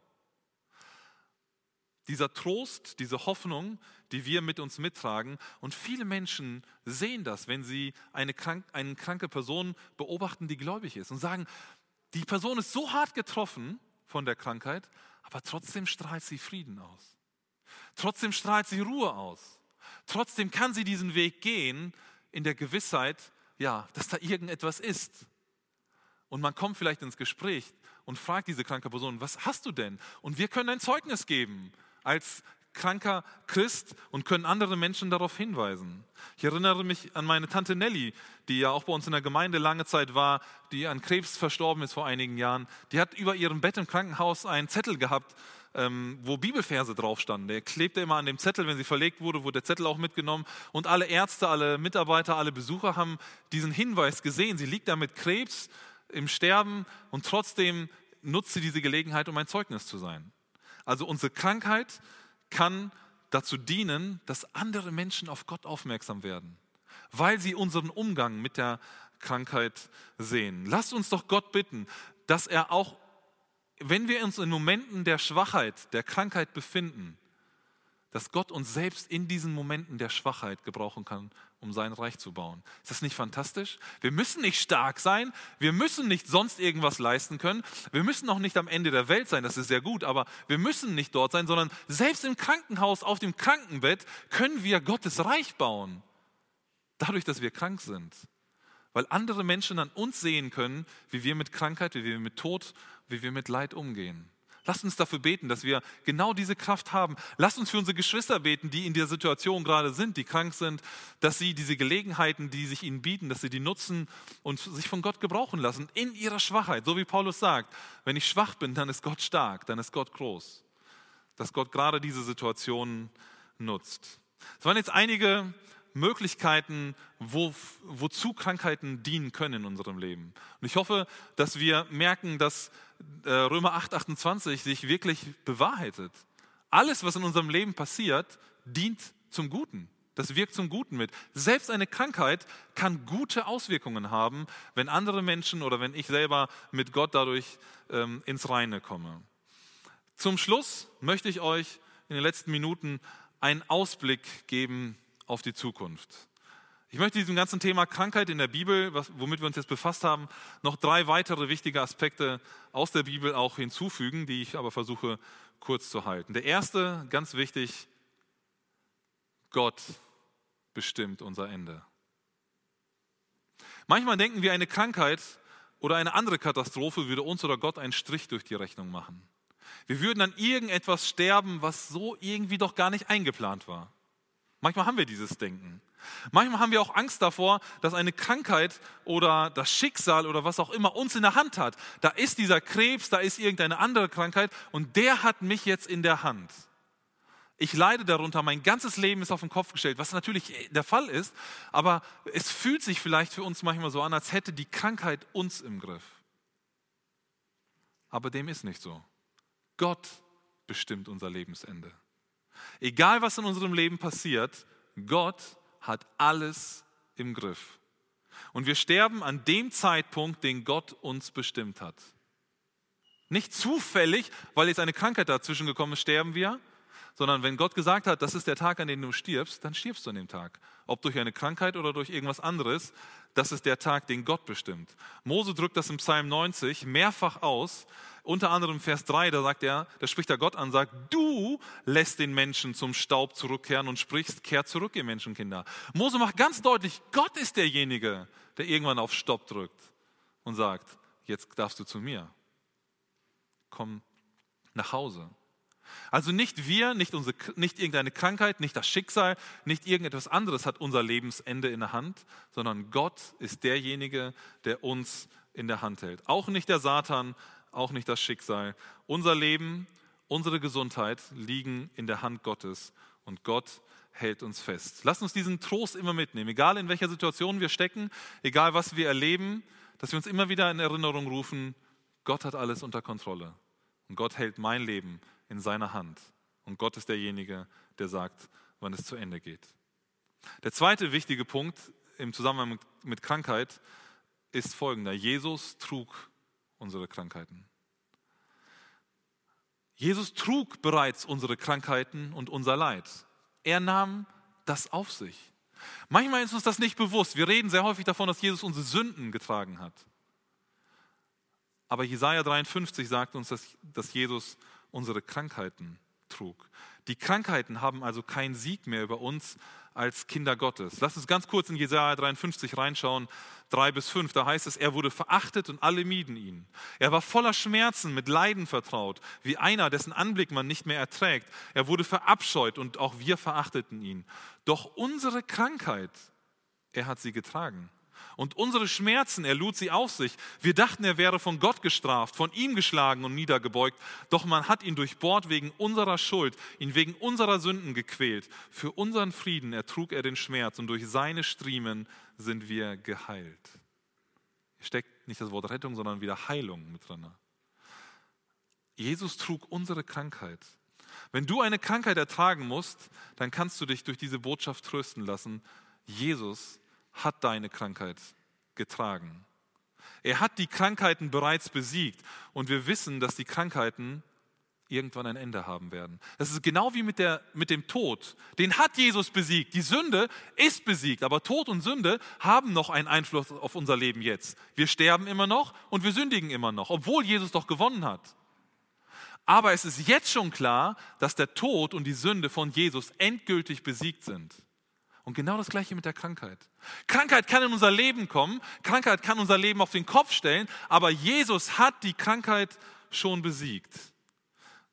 Dieser Trost, diese Hoffnung, die wir mit uns mittragen. Und viele Menschen sehen das, wenn sie eine, krank, eine kranke Person beobachten, die gläubig ist und sagen, die Person ist so hart getroffen von der Krankheit, aber trotzdem strahlt sie Frieden aus. Trotzdem strahlt sie Ruhe aus. Trotzdem kann sie diesen Weg gehen in der Gewissheit, ja, dass da irgendetwas ist. Und man kommt vielleicht ins Gespräch und fragt diese kranke Person, was hast du denn? Und wir können ein Zeugnis geben als kranker Christ und können andere Menschen darauf hinweisen. Ich erinnere mich an meine Tante Nelly, die ja auch bei uns in der Gemeinde lange Zeit war, die an Krebs verstorben ist vor einigen Jahren. Die hat über ihrem Bett im Krankenhaus einen Zettel gehabt, ähm, wo Bibelverse drauf standen. Der klebte immer an dem Zettel, wenn sie verlegt wurde, wurde der Zettel auch mitgenommen. Und alle Ärzte, alle Mitarbeiter, alle Besucher haben diesen Hinweis gesehen. Sie liegt da mit Krebs im Sterben und trotzdem nutzt sie diese Gelegenheit, um ein Zeugnis zu sein. Also unsere Krankheit kann dazu dienen, dass andere Menschen auf Gott aufmerksam werden, weil sie unseren Umgang mit der Krankheit sehen. Lasst uns doch Gott bitten, dass er auch, wenn wir uns in Momenten der Schwachheit, der Krankheit befinden, dass Gott uns selbst in diesen Momenten der Schwachheit gebrauchen kann, um sein Reich zu bauen. Ist das nicht fantastisch? Wir müssen nicht stark sein, wir müssen nicht sonst irgendwas leisten können, wir müssen auch nicht am Ende der Welt sein, das ist sehr gut, aber wir müssen nicht dort sein, sondern selbst im Krankenhaus, auf dem Krankenbett können wir Gottes Reich bauen. Dadurch, dass wir krank sind. Weil andere Menschen an uns sehen können, wie wir mit Krankheit, wie wir mit Tod, wie wir mit Leid umgehen. Lasst uns dafür beten, dass wir genau diese Kraft haben. Lasst uns für unsere Geschwister beten, die in der Situation gerade sind, die krank sind, dass sie diese Gelegenheiten, die sich ihnen bieten, dass sie die nutzen und sich von Gott gebrauchen lassen in ihrer Schwachheit. So wie Paulus sagt, wenn ich schwach bin, dann ist Gott stark, dann ist Gott groß. Dass Gott gerade diese Situationen nutzt. Es waren jetzt einige Möglichkeiten, wo, wozu Krankheiten dienen können in unserem Leben. Und ich hoffe, dass wir merken, dass Römer 8, 28 sich wirklich bewahrheitet. Alles, was in unserem Leben passiert, dient zum Guten. Das wirkt zum Guten mit. Selbst eine Krankheit kann gute Auswirkungen haben, wenn andere Menschen oder wenn ich selber mit Gott dadurch ähm, ins Reine komme. Zum Schluss möchte ich euch in den letzten Minuten einen Ausblick geben auf die Zukunft. Ich möchte diesem ganzen Thema Krankheit in der Bibel, was, womit wir uns jetzt befasst haben, noch drei weitere wichtige Aspekte aus der Bibel auch hinzufügen, die ich aber versuche kurz zu halten. Der erste, ganz wichtig, Gott bestimmt unser Ende. Manchmal denken wir, eine Krankheit oder eine andere Katastrophe würde uns oder Gott einen Strich durch die Rechnung machen. Wir würden an irgendetwas sterben, was so irgendwie doch gar nicht eingeplant war. Manchmal haben wir dieses Denken. Manchmal haben wir auch Angst davor, dass eine Krankheit oder das Schicksal oder was auch immer uns in der Hand hat. Da ist dieser Krebs, da ist irgendeine andere Krankheit und der hat mich jetzt in der Hand. Ich leide darunter, mein ganzes Leben ist auf den Kopf gestellt, was natürlich der Fall ist, aber es fühlt sich vielleicht für uns manchmal so an, als hätte die Krankheit uns im Griff. Aber dem ist nicht so. Gott bestimmt unser Lebensende. Egal was in unserem Leben passiert, Gott hat alles im Griff. Und wir sterben an dem Zeitpunkt, den Gott uns bestimmt hat. Nicht zufällig, weil jetzt eine Krankheit dazwischen gekommen ist, sterben wir, sondern wenn Gott gesagt hat, das ist der Tag, an dem du stirbst, dann stirbst du an dem Tag. Ob durch eine Krankheit oder durch irgendwas anderes, das ist der Tag, den Gott bestimmt. Mose drückt das im Psalm 90 mehrfach aus, unter anderem Vers 3, da sagt er, da spricht er Gott an, sagt, du lässt den Menschen zum Staub zurückkehren und sprichst, kehrt zurück, ihr Menschenkinder. Mose macht ganz deutlich, Gott ist derjenige, der irgendwann auf Stopp drückt und sagt, jetzt darfst du zu mir. Komm nach Hause. Also nicht wir, nicht, unsere, nicht irgendeine Krankheit, nicht das Schicksal, nicht irgendetwas anderes hat unser Lebensende in der Hand, sondern Gott ist derjenige, der uns in der Hand hält. Auch nicht der Satan, auch nicht das Schicksal. Unser Leben, unsere Gesundheit liegen in der Hand Gottes und Gott hält uns fest. Lass uns diesen Trost immer mitnehmen, egal in welcher Situation wir stecken, egal was wir erleben, dass wir uns immer wieder in Erinnerung rufen, Gott hat alles unter Kontrolle und Gott hält mein Leben in seiner Hand und Gott ist derjenige, der sagt, wann es zu Ende geht. Der zweite wichtige Punkt im Zusammenhang mit Krankheit ist folgender. Jesus trug unsere Krankheiten. Jesus trug bereits unsere Krankheiten und unser Leid. Er nahm das auf sich. Manchmal ist uns das nicht bewusst. Wir reden sehr häufig davon, dass Jesus unsere Sünden getragen hat. Aber Jesaja 53 sagt uns, dass, dass Jesus unsere Krankheiten trug. Die Krankheiten haben also keinen Sieg mehr über uns als Kinder Gottes. Lass uns ganz kurz in Jesaja 53 reinschauen, 3 bis 5. Da heißt es, er wurde verachtet und alle mieden ihn. Er war voller Schmerzen, mit Leiden vertraut, wie einer, dessen Anblick man nicht mehr erträgt. Er wurde verabscheut und auch wir verachteten ihn. Doch unsere Krankheit, er hat sie getragen und unsere Schmerzen, er lud sie auf sich. Wir dachten, er wäre von Gott gestraft, von ihm geschlagen und niedergebeugt, doch man hat ihn durchbohrt wegen unserer Schuld, ihn wegen unserer Sünden gequält. Für unseren Frieden ertrug er den Schmerz und durch seine Striemen sind wir geheilt. Hier steckt nicht das Wort Rettung, sondern wieder Heilung mit drin. Jesus trug unsere Krankheit. Wenn du eine Krankheit ertragen musst, dann kannst du dich durch diese Botschaft trösten lassen. Jesus hat deine Krankheit getragen. Er hat die Krankheiten bereits besiegt und wir wissen, dass die Krankheiten irgendwann ein Ende haben werden. Das ist genau wie mit, der, mit dem Tod. Den hat Jesus besiegt. Die Sünde ist besiegt, aber Tod und Sünde haben noch einen Einfluss auf unser Leben jetzt. Wir sterben immer noch und wir sündigen immer noch, obwohl Jesus doch gewonnen hat. Aber es ist jetzt schon klar, dass der Tod und die Sünde von Jesus endgültig besiegt sind. Und genau das gleiche mit der Krankheit. Krankheit kann in unser Leben kommen, Krankheit kann unser Leben auf den Kopf stellen, aber Jesus hat die Krankheit schon besiegt.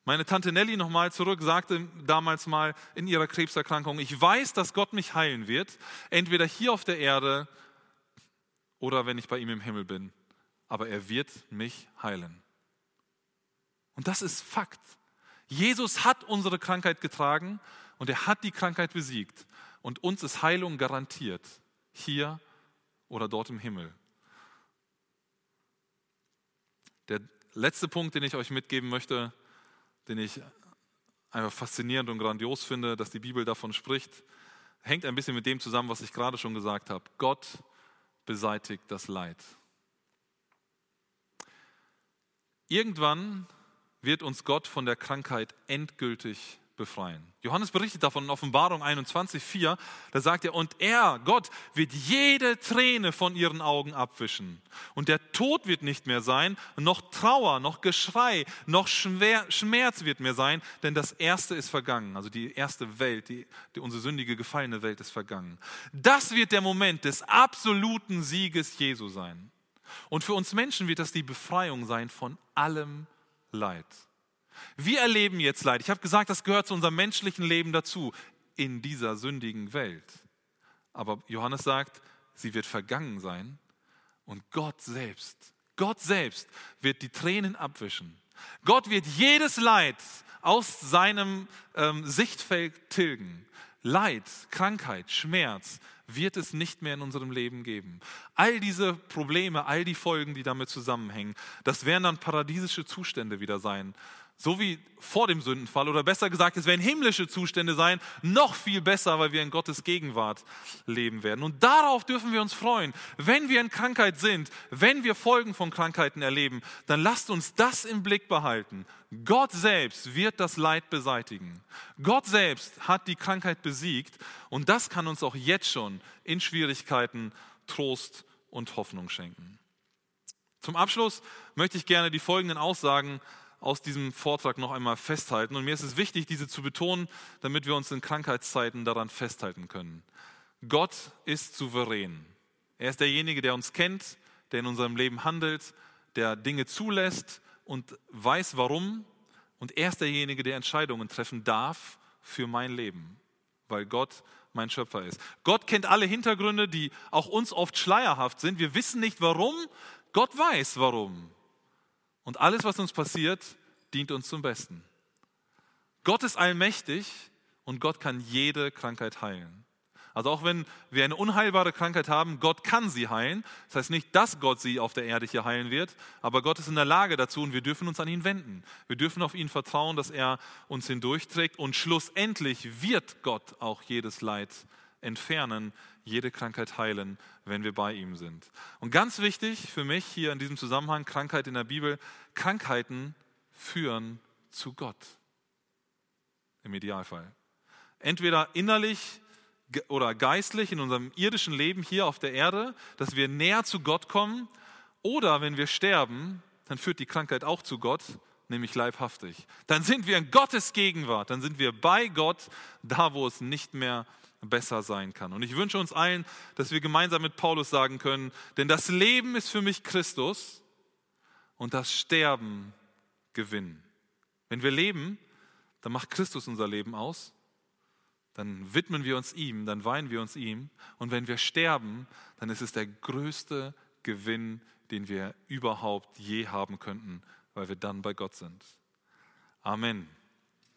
Meine Tante Nelly nochmal zurück sagte damals mal in ihrer Krebserkrankung, ich weiß, dass Gott mich heilen wird, entweder hier auf der Erde oder wenn ich bei ihm im Himmel bin, aber er wird mich heilen. Und das ist Fakt. Jesus hat unsere Krankheit getragen und er hat die Krankheit besiegt und uns ist Heilung garantiert, hier oder dort im Himmel. Der letzte Punkt, den ich euch mitgeben möchte, den ich einfach faszinierend und grandios finde, dass die Bibel davon spricht, hängt ein bisschen mit dem zusammen, was ich gerade schon gesagt habe. Gott beseitigt das Leid. Irgendwann wird uns Gott von der Krankheit endgültig befreien. Johannes berichtet davon in Offenbarung 21,4. Da sagt er, und er, Gott, wird jede Träne von ihren Augen abwischen. Und der Tod wird nicht mehr sein, noch Trauer, noch Geschrei, noch Schmerz wird mehr sein, denn das Erste ist vergangen. Also die erste Welt, die, die, unsere sündige, gefallene Welt ist vergangen. Das wird der Moment des absoluten Sieges Jesu sein. Und für uns Menschen wird das die Befreiung sein von allem Leid. Wir erleben jetzt Leid. Ich habe gesagt, das gehört zu unserem menschlichen Leben dazu, in dieser sündigen Welt. Aber Johannes sagt, sie wird vergangen sein und Gott selbst, Gott selbst wird die Tränen abwischen. Gott wird jedes Leid aus seinem ähm, Sichtfeld tilgen. Leid, Krankheit, Schmerz wird es nicht mehr in unserem Leben geben. All diese Probleme, all die Folgen, die damit zusammenhängen, das werden dann paradiesische Zustände wieder sein so wie vor dem Sündenfall oder besser gesagt, es werden himmlische Zustände sein, noch viel besser, weil wir in Gottes Gegenwart leben werden. Und darauf dürfen wir uns freuen. Wenn wir in Krankheit sind, wenn wir Folgen von Krankheiten erleben, dann lasst uns das im Blick behalten. Gott selbst wird das Leid beseitigen. Gott selbst hat die Krankheit besiegt und das kann uns auch jetzt schon in Schwierigkeiten Trost und Hoffnung schenken. Zum Abschluss möchte ich gerne die folgenden Aussagen aus diesem Vortrag noch einmal festhalten. Und mir ist es wichtig, diese zu betonen, damit wir uns in Krankheitszeiten daran festhalten können. Gott ist souverän. Er ist derjenige, der uns kennt, der in unserem Leben handelt, der Dinge zulässt und weiß warum. Und er ist derjenige, der Entscheidungen treffen darf für mein Leben, weil Gott mein Schöpfer ist. Gott kennt alle Hintergründe, die auch uns oft schleierhaft sind. Wir wissen nicht warum. Gott weiß warum. Und alles, was uns passiert, dient uns zum Besten. Gott ist allmächtig und Gott kann jede Krankheit heilen. Also auch wenn wir eine unheilbare Krankheit haben, Gott kann sie heilen. Das heißt nicht, dass Gott sie auf der Erde hier heilen wird, aber Gott ist in der Lage dazu und wir dürfen uns an ihn wenden. Wir dürfen auf ihn vertrauen, dass er uns hindurchträgt und schlussendlich wird Gott auch jedes Leid entfernen, jede Krankheit heilen, wenn wir bei ihm sind. Und ganz wichtig für mich hier in diesem Zusammenhang, Krankheit in der Bibel, Krankheiten führen zu Gott. Im Idealfall. Entweder innerlich oder geistlich in unserem irdischen Leben hier auf der Erde, dass wir näher zu Gott kommen, oder wenn wir sterben, dann führt die Krankheit auch zu Gott, nämlich leibhaftig. Dann sind wir in Gottes Gegenwart, dann sind wir bei Gott, da wo es nicht mehr besser sein kann. Und ich wünsche uns allen, dass wir gemeinsam mit Paulus sagen können, denn das Leben ist für mich Christus und das Sterben Gewinn. Wenn wir leben, dann macht Christus unser Leben aus, dann widmen wir uns ihm, dann weinen wir uns ihm und wenn wir sterben, dann ist es der größte Gewinn, den wir überhaupt je haben könnten, weil wir dann bei Gott sind. Amen.